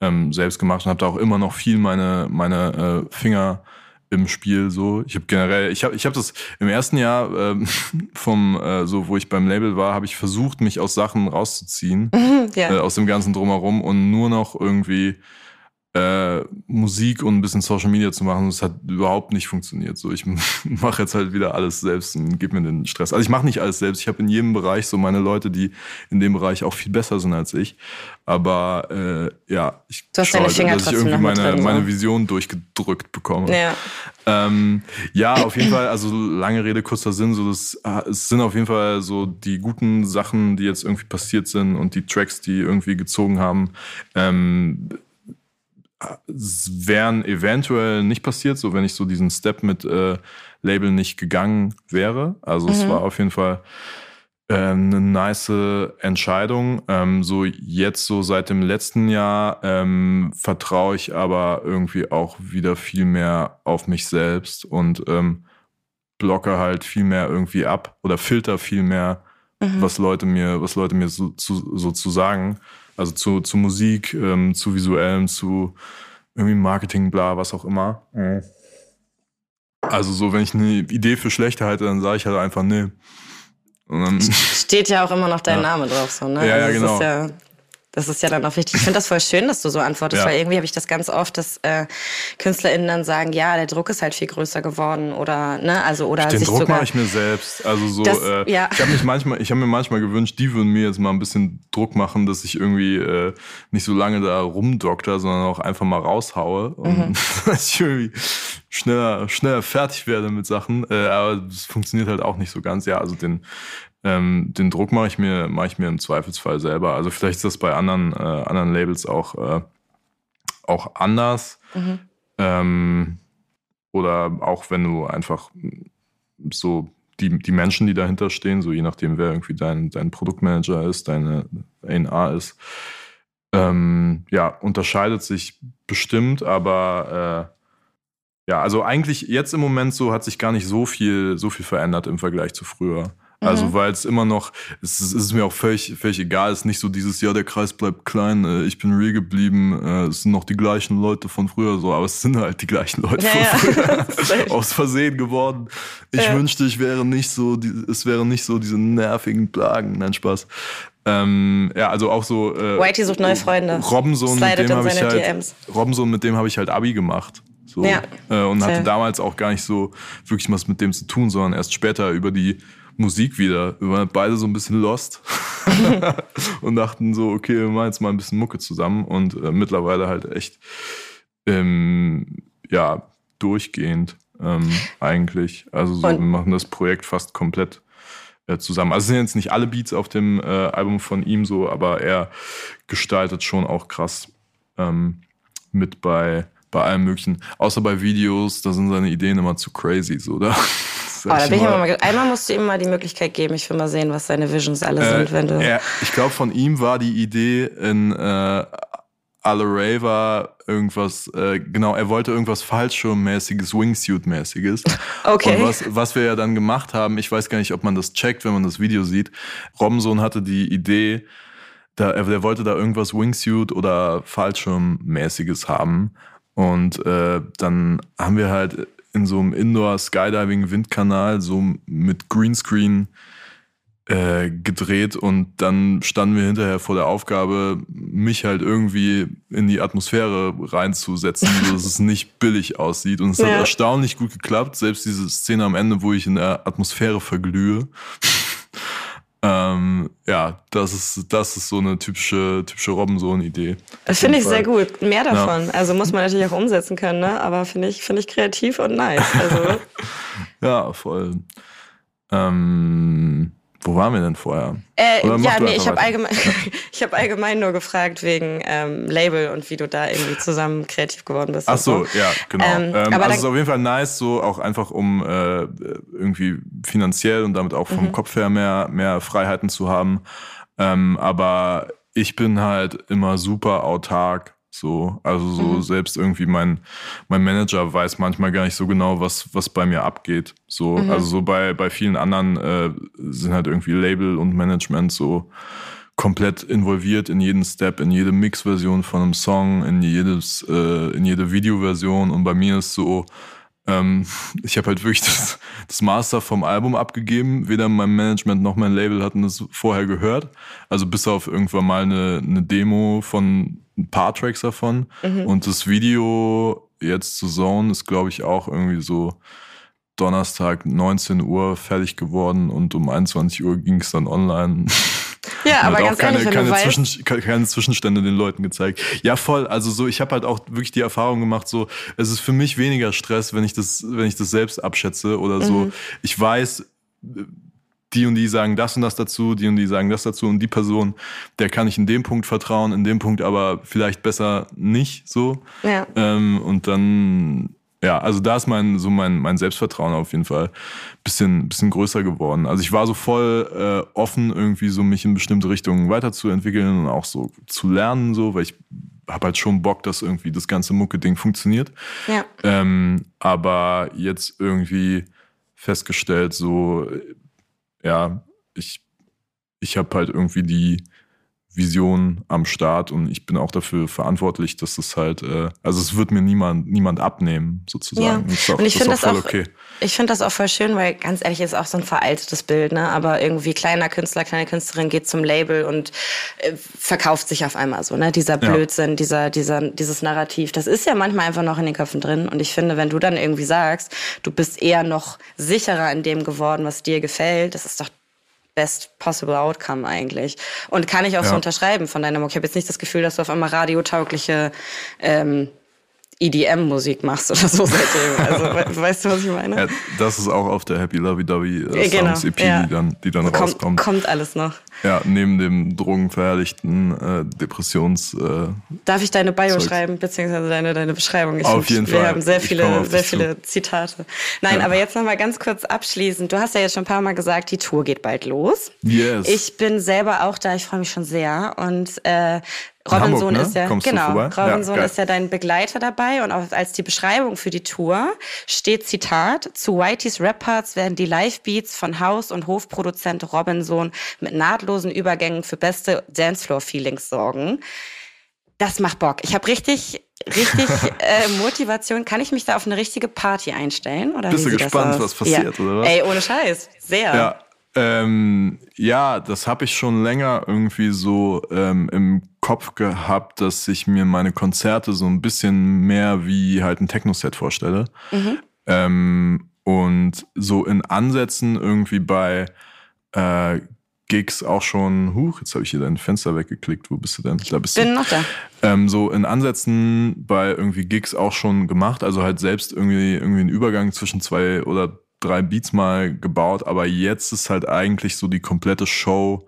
ähm, selbst gemacht und habe da auch immer noch viel meine, meine äh, Finger im Spiel so. Ich habe generell, ich habe ich hab das im ersten Jahr ähm, vom äh, so, wo ich beim Label war, habe ich versucht, mich aus Sachen rauszuziehen, ja. äh, aus dem ganzen drumherum und nur noch irgendwie äh, Musik und ein bisschen Social Media zu machen. Das hat überhaupt nicht funktioniert. So, ich mache jetzt halt wieder alles selbst und gebe mir den Stress. Also ich mache nicht alles selbst. Ich habe in jedem Bereich so meine Leute, die in dem Bereich auch viel besser sind als ich. Aber äh, ja, ich schaue halt, dass ich irgendwie meine, drin, meine Vision durchgedrückt bekomme. Ja. Ähm, ja, auf jeden Fall, also lange Rede, kurzer Sinn, so das, es sind auf jeden Fall so die guten Sachen, die jetzt irgendwie passiert sind und die Tracks, die irgendwie gezogen haben. Ähm, wären eventuell nicht passiert, so wenn ich so diesen Step mit äh, Label nicht gegangen wäre. Also mhm. es war auf jeden Fall äh, eine nice Entscheidung. Ähm, so jetzt so seit dem letzten Jahr ähm, vertraue ich aber irgendwie auch wieder viel mehr auf mich selbst und ähm, blocke halt viel mehr irgendwie ab oder filter viel mehr, mhm. was Leute mir, was Leute mir so zu, so zu sagen. Also zu, zu Musik, ähm, zu visuellem, zu irgendwie Marketing, bla, was auch immer. Mhm. Also so, wenn ich eine Idee für schlecht halte, dann sage ich halt einfach nee. Steht ja auch immer noch dein ja. Name drauf, so, ne? Ja, also ja genau. Ja, das ist ja dann auch wichtig. Ich finde das voll schön, dass du so antwortest, ja. weil irgendwie habe ich das ganz oft, dass äh, KünstlerInnen dann sagen, ja, der Druck ist halt viel größer geworden oder ne, also oder Den sich Druck sogar, mache ich mir selbst. Also so, das, äh, ja. ich habe mich manchmal, ich habe mir manchmal gewünscht, die würden mir jetzt mal ein bisschen Druck machen, dass ich irgendwie äh, nicht so lange da rumdokter, sondern auch einfach mal raushaue und mhm. dass ich irgendwie schneller, schneller fertig werde mit Sachen. Äh, aber das funktioniert halt auch nicht so ganz. Ja, also den ähm, den Druck mache ich mir, mache ich mir im Zweifelsfall selber. Also vielleicht ist das bei anderen, äh, anderen Labels auch, äh, auch anders. Mhm. Ähm, oder auch wenn du einfach so die, die Menschen, die dahinter stehen, so je nachdem, wer irgendwie dein, dein Produktmanager ist, deine A ist, ähm, ja, unterscheidet sich bestimmt, aber äh, ja, also eigentlich jetzt im Moment so hat sich gar nicht so viel, so viel verändert im Vergleich zu früher. Also mhm. weil es immer noch, es ist, es ist, mir auch völlig, völlig egal, es ist nicht so dieses, ja, der Kreis bleibt klein, äh, ich bin real geblieben, äh, es sind noch die gleichen Leute von früher so, aber es sind halt die gleichen Leute ja, von früher. Ja. Aus Versehen geworden. Ich ja. wünschte, ich wäre nicht so, die, es wären nicht so diese nervigen Plagen. Nein, Spaß. Ähm, ja, also auch so. Äh, Whitey sucht neue Freunde. Robinson, mit dem habe ich halt. DMs. Robinson, mit dem habe ich halt Abi gemacht. So, ja. Äh, und hatte damals auch gar nicht so wirklich was mit dem zu tun, sondern erst später über die Musik wieder. Wir waren beide so ein bisschen lost und dachten so, okay, wir machen jetzt mal ein bisschen Mucke zusammen und äh, mittlerweile halt echt, ähm, ja, durchgehend ähm, eigentlich. Also so, wir machen das Projekt fast komplett äh, zusammen. Also es sind jetzt nicht alle Beats auf dem äh, Album von ihm so, aber er gestaltet schon auch krass ähm, mit bei bei allem möglichen. Außer bei Videos, da sind seine Ideen immer zu crazy, so, oder? Oh, da bin ich immer mal, einmal musst du ihm mal die Möglichkeit geben. Ich will mal sehen, was seine Visions alle äh, sind, wenn du. Er, ich glaube, von ihm war die Idee in äh, war irgendwas, äh, genau, er wollte irgendwas Fallschirmmäßiges, Wingsuit-mäßiges. Okay. Und was, was wir ja dann gemacht haben, ich weiß gar nicht, ob man das checkt, wenn man das Video sieht. Robinson hatte die Idee, da, er, der wollte da irgendwas Wingsuit oder Fallschirmmäßiges haben. Und äh, dann haben wir halt in so einem Indoor Skydiving Windkanal so mit Greenscreen äh, gedreht und dann standen wir hinterher vor der Aufgabe, mich halt irgendwie in die Atmosphäre reinzusetzen, dass es nicht billig aussieht. Und es ja. hat erstaunlich gut geklappt, selbst diese Szene am Ende, wo ich in der Atmosphäre verglühe. Ähm, ja, das ist, das ist so eine typische, typische Robinson-Idee. Das finde ich Fall. sehr gut. Mehr davon. Ja. Also muss man natürlich auch umsetzen können, ne? Aber finde ich, finde ich kreativ und nice. Also. ja, voll. Ähm, wo waren wir denn vorher? Äh, ja, nee, ich habe allgemein, ich hab allgemein nur gefragt wegen ähm, Label und wie du da irgendwie zusammen kreativ geworden bist. Ach so, so. ja, genau. Ähm, ähm, also es ist auf jeden Fall nice, so auch einfach um äh, irgendwie finanziell und damit auch vom mhm. Kopf her mehr, mehr Freiheiten zu haben. Ähm, aber ich bin halt immer super autark so, also so mhm. selbst irgendwie mein, mein Manager weiß manchmal gar nicht so genau, was, was bei mir abgeht. So, mhm. also so bei, bei vielen anderen äh, sind halt irgendwie Label und Management so komplett involviert in jeden Step, in jede Mix-Version von einem Song, in jedes, äh, in jede Videoversion. Und bei mir ist so, ähm, ich habe halt wirklich das, das Master vom Album abgegeben. Weder mein Management noch mein Label hatten das vorher gehört. Also bis auf irgendwann mal eine, eine Demo von ein paar Tracks davon. Mhm. Und das Video jetzt zu Zone ist, glaube ich, auch irgendwie so Donnerstag 19 Uhr fertig geworden und um 21 Uhr ging es dann online. Ja, aber ganz keine, ehrlich, keine, Zwischen, keine Zwischenstände den Leuten gezeigt. Ja, voll. Also so, ich habe halt auch wirklich die Erfahrung gemacht, so, es ist für mich weniger Stress, wenn ich das, wenn ich das selbst abschätze oder so. Mhm. Ich weiß, die und die sagen das und das dazu, die und die sagen das dazu und die Person, der kann ich in dem Punkt vertrauen, in dem Punkt aber vielleicht besser nicht so. Ja. Ähm, und dann, ja, also da ist mein, so mein, mein Selbstvertrauen auf jeden Fall bisschen, bisschen größer geworden. Also ich war so voll äh, offen, irgendwie so mich in bestimmte Richtungen weiterzuentwickeln und auch so zu lernen, so, weil ich habe halt schon Bock, dass irgendwie das ganze Mucke-Ding funktioniert. Ja. Ähm, aber jetzt irgendwie festgestellt, so ja, ich, ich habe halt irgendwie die Vision am Start und ich bin auch dafür verantwortlich, dass es halt, äh, also es wird mir niemand, niemand abnehmen, sozusagen. Ja. Und, und ich finde das, auch, okay. ich finde das auch voll schön, weil ganz ehrlich ist auch so ein veraltetes Bild, ne? Aber irgendwie kleiner Künstler, kleine Künstlerin geht zum Label und äh, verkauft sich auf einmal so, ne? Dieser Blödsinn, ja. dieser, dieser, dieses Narrativ, das ist ja manchmal einfach noch in den Köpfen drin. Und ich finde, wenn du dann irgendwie sagst, du bist eher noch sicherer in dem geworden, was dir gefällt, das ist doch best possible outcome eigentlich. Und kann ich auch ja. so unterschreiben von deiner Mucke. Ich habe jetzt nicht das Gefühl, dass du auf einmal radiotaugliche ähm, EDM-Musik machst oder so seitdem. Also weißt du, was ich meine? Ja, das ist auch auf der Happy Lovey Dovey äh, genau, Songs EP, ja. die dann, die dann kommt, rauskommt. Kommt alles noch. Ja, neben dem drogenverherrlichten äh, Depressions. Äh, Darf ich deine Bio Zeugs. schreiben, beziehungsweise deine, deine Beschreibung? Ich auf jeden wir Fall. Wir haben sehr viele, sehr viele zu. Zitate. Nein, ja. aber jetzt nochmal ganz kurz abschließend. Du hast ja jetzt schon ein paar Mal gesagt, die Tour geht bald los. Yes. Ich bin selber auch da, ich freue mich schon sehr. Und äh, Robinson ne? ist ja Kommst genau. Robinson ja, ist ja dein Begleiter dabei und auch als die Beschreibung für die Tour steht Zitat: Zu Whiteys Rap Parts werden die Live-Beats von Haus- und Hofproduzent Robinson mit nahtlosen Übergängen für beste Dancefloor-Feelings sorgen. Das macht Bock. Ich habe richtig, richtig äh, Motivation. Kann ich mich da auf eine richtige Party einstellen? Oder Bist du gespannt, was passiert, ja. oder was? Ey, ohne Scheiß. Sehr. Ja. Ähm, ja, das habe ich schon länger irgendwie so ähm, im Kopf gehabt, dass ich mir meine Konzerte so ein bisschen mehr wie halt ein Techno-Set vorstelle. Mhm. Ähm, und so in Ansätzen irgendwie bei äh, Gigs auch schon, huch, jetzt habe ich hier dein Fenster weggeklickt, wo bist du denn? Da bist bin du. noch da. Ähm, so in Ansätzen bei irgendwie Gigs auch schon gemacht, also halt selbst irgendwie, irgendwie einen Übergang zwischen zwei oder drei Beats mal gebaut, aber jetzt ist halt eigentlich so die komplette Show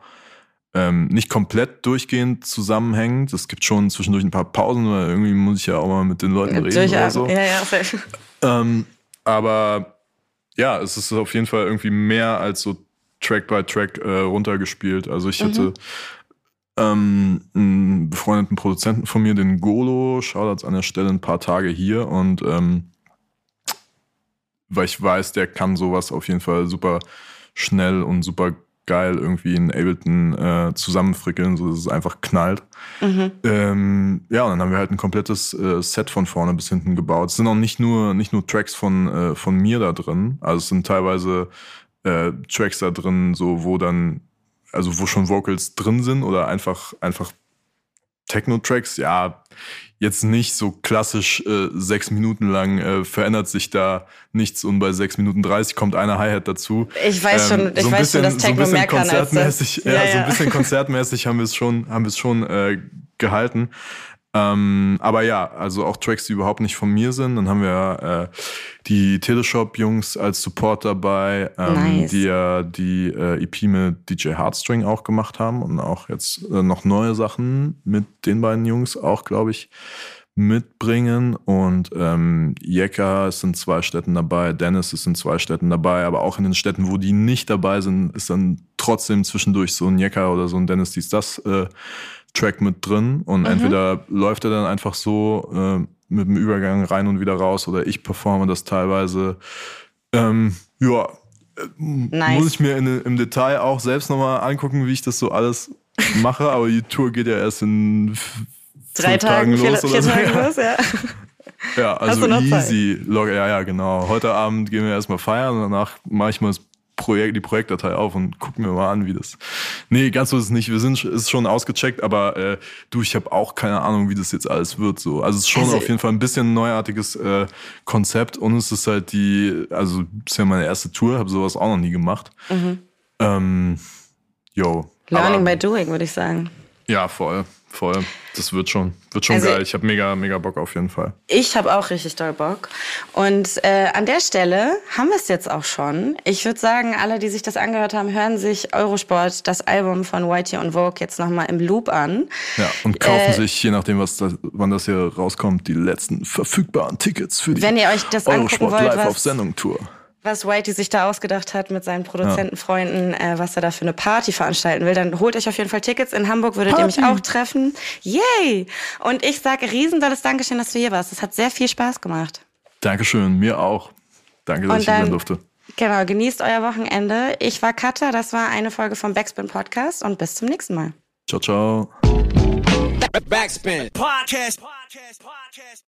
ähm, nicht komplett durchgehend zusammenhängend. Es gibt schon zwischendurch ein paar Pausen, weil irgendwie muss ich ja auch mal mit den Leuten ja, reden oder so. Ja, ja, ähm, aber ja, es ist auf jeden Fall irgendwie mehr als so Track by Track äh, runtergespielt. Also ich mhm. hatte ähm, einen befreundeten Produzenten von mir, den Golo, Shoutouts an der Stelle ein paar Tage hier und ähm, weil ich weiß, der kann sowas auf jeden Fall super schnell und super geil irgendwie in Ableton äh, zusammenfrickeln, so dass es einfach knallt. Mhm. Ähm, ja, und dann haben wir halt ein komplettes äh, Set von vorne bis hinten gebaut. Es sind auch nicht nur, nicht nur Tracks von, äh, von mir da drin, also es sind teilweise äh, Tracks da drin, so wo dann also wo schon Vocals drin sind oder einfach, einfach Techno-Tracks, ja, jetzt nicht so klassisch äh, sechs Minuten lang äh, verändert sich da nichts und bei sechs Minuten dreißig kommt eine Hi-Hat dazu. Ich weiß schon, ähm, ich so weiß bisschen, schon, dass Techno so mehr kann als das. Ja, ja, so ein bisschen konzertmäßig haben wir es schon, haben wir es schon äh, gehalten. Ähm, aber ja, also auch Tracks, die überhaupt nicht von mir sind. Dann haben wir äh, die Teleshop-Jungs als Support dabei, ähm, nice. die ja die äh, EP mit DJ Heartstring auch gemacht haben und auch jetzt äh, noch neue Sachen mit den beiden Jungs auch, glaube ich, mitbringen. Und ähm, Jekka ist in zwei Städten dabei, Dennis ist in zwei Städten dabei, aber auch in den Städten, wo die nicht dabei sind, ist dann trotzdem zwischendurch so ein Jekka oder so ein Dennis, dies, das äh, Track mit drin und mhm. entweder läuft er dann einfach so äh, mit dem Übergang rein und wieder raus oder ich performe das teilweise. Ähm, ja, äh, nice. muss ich mir in, im Detail auch selbst nochmal angucken, wie ich das so alles mache, aber die Tour geht ja erst in drei Tagen, Tagen los vier, oder vier so. Tagen los, ja. Ja, also easy. Log, ja, ja, genau. Heute Abend gehen wir erstmal feiern und danach mache ich mal das Projekt, die Projektdatei auf und gucken wir mal an, wie das. Nee, ganz so ist es nicht. Wir sind ist schon ausgecheckt, aber äh, du, ich habe auch keine Ahnung, wie das jetzt alles wird. So, also es ist schon also, auf jeden Fall ein bisschen ein neuartiges äh, Konzept und es ist halt die, also ist ja meine erste Tour, habe sowas auch noch nie gemacht. Mhm. Ähm, yo. Learning aber, by doing, würde ich sagen. Ja, voll voll. Das wird schon, wird schon also, geil. Ich habe mega, mega Bock auf jeden Fall. Ich habe auch richtig doll Bock. Und äh, an der Stelle haben wir es jetzt auch schon. Ich würde sagen, alle, die sich das angehört haben, hören sich Eurosport, das Album von Whitey und Vogue, jetzt nochmal im Loop an. Ja, und kaufen äh, sich, je nachdem, was das, wann das hier rauskommt, die letzten verfügbaren Tickets für die wenn ihr euch das Eurosport wollt, Live auf Sendung Tour was Whitey sich da ausgedacht hat mit seinen Produzentenfreunden, äh, was er da für eine Party veranstalten will, dann holt euch auf jeden Fall Tickets. In Hamburg würdet Party. ihr mich auch treffen. Yay! Und ich sage riesendolles Dankeschön, dass du hier warst. Es hat sehr viel Spaß gemacht. Dankeschön, mir auch. Danke, dass und ich hier sein durfte. Genau, genießt euer Wochenende. Ich war Katha, das war eine Folge vom Backspin Podcast und bis zum nächsten Mal. Ciao, ciao. Backspin. Podcast. Podcast. Podcast.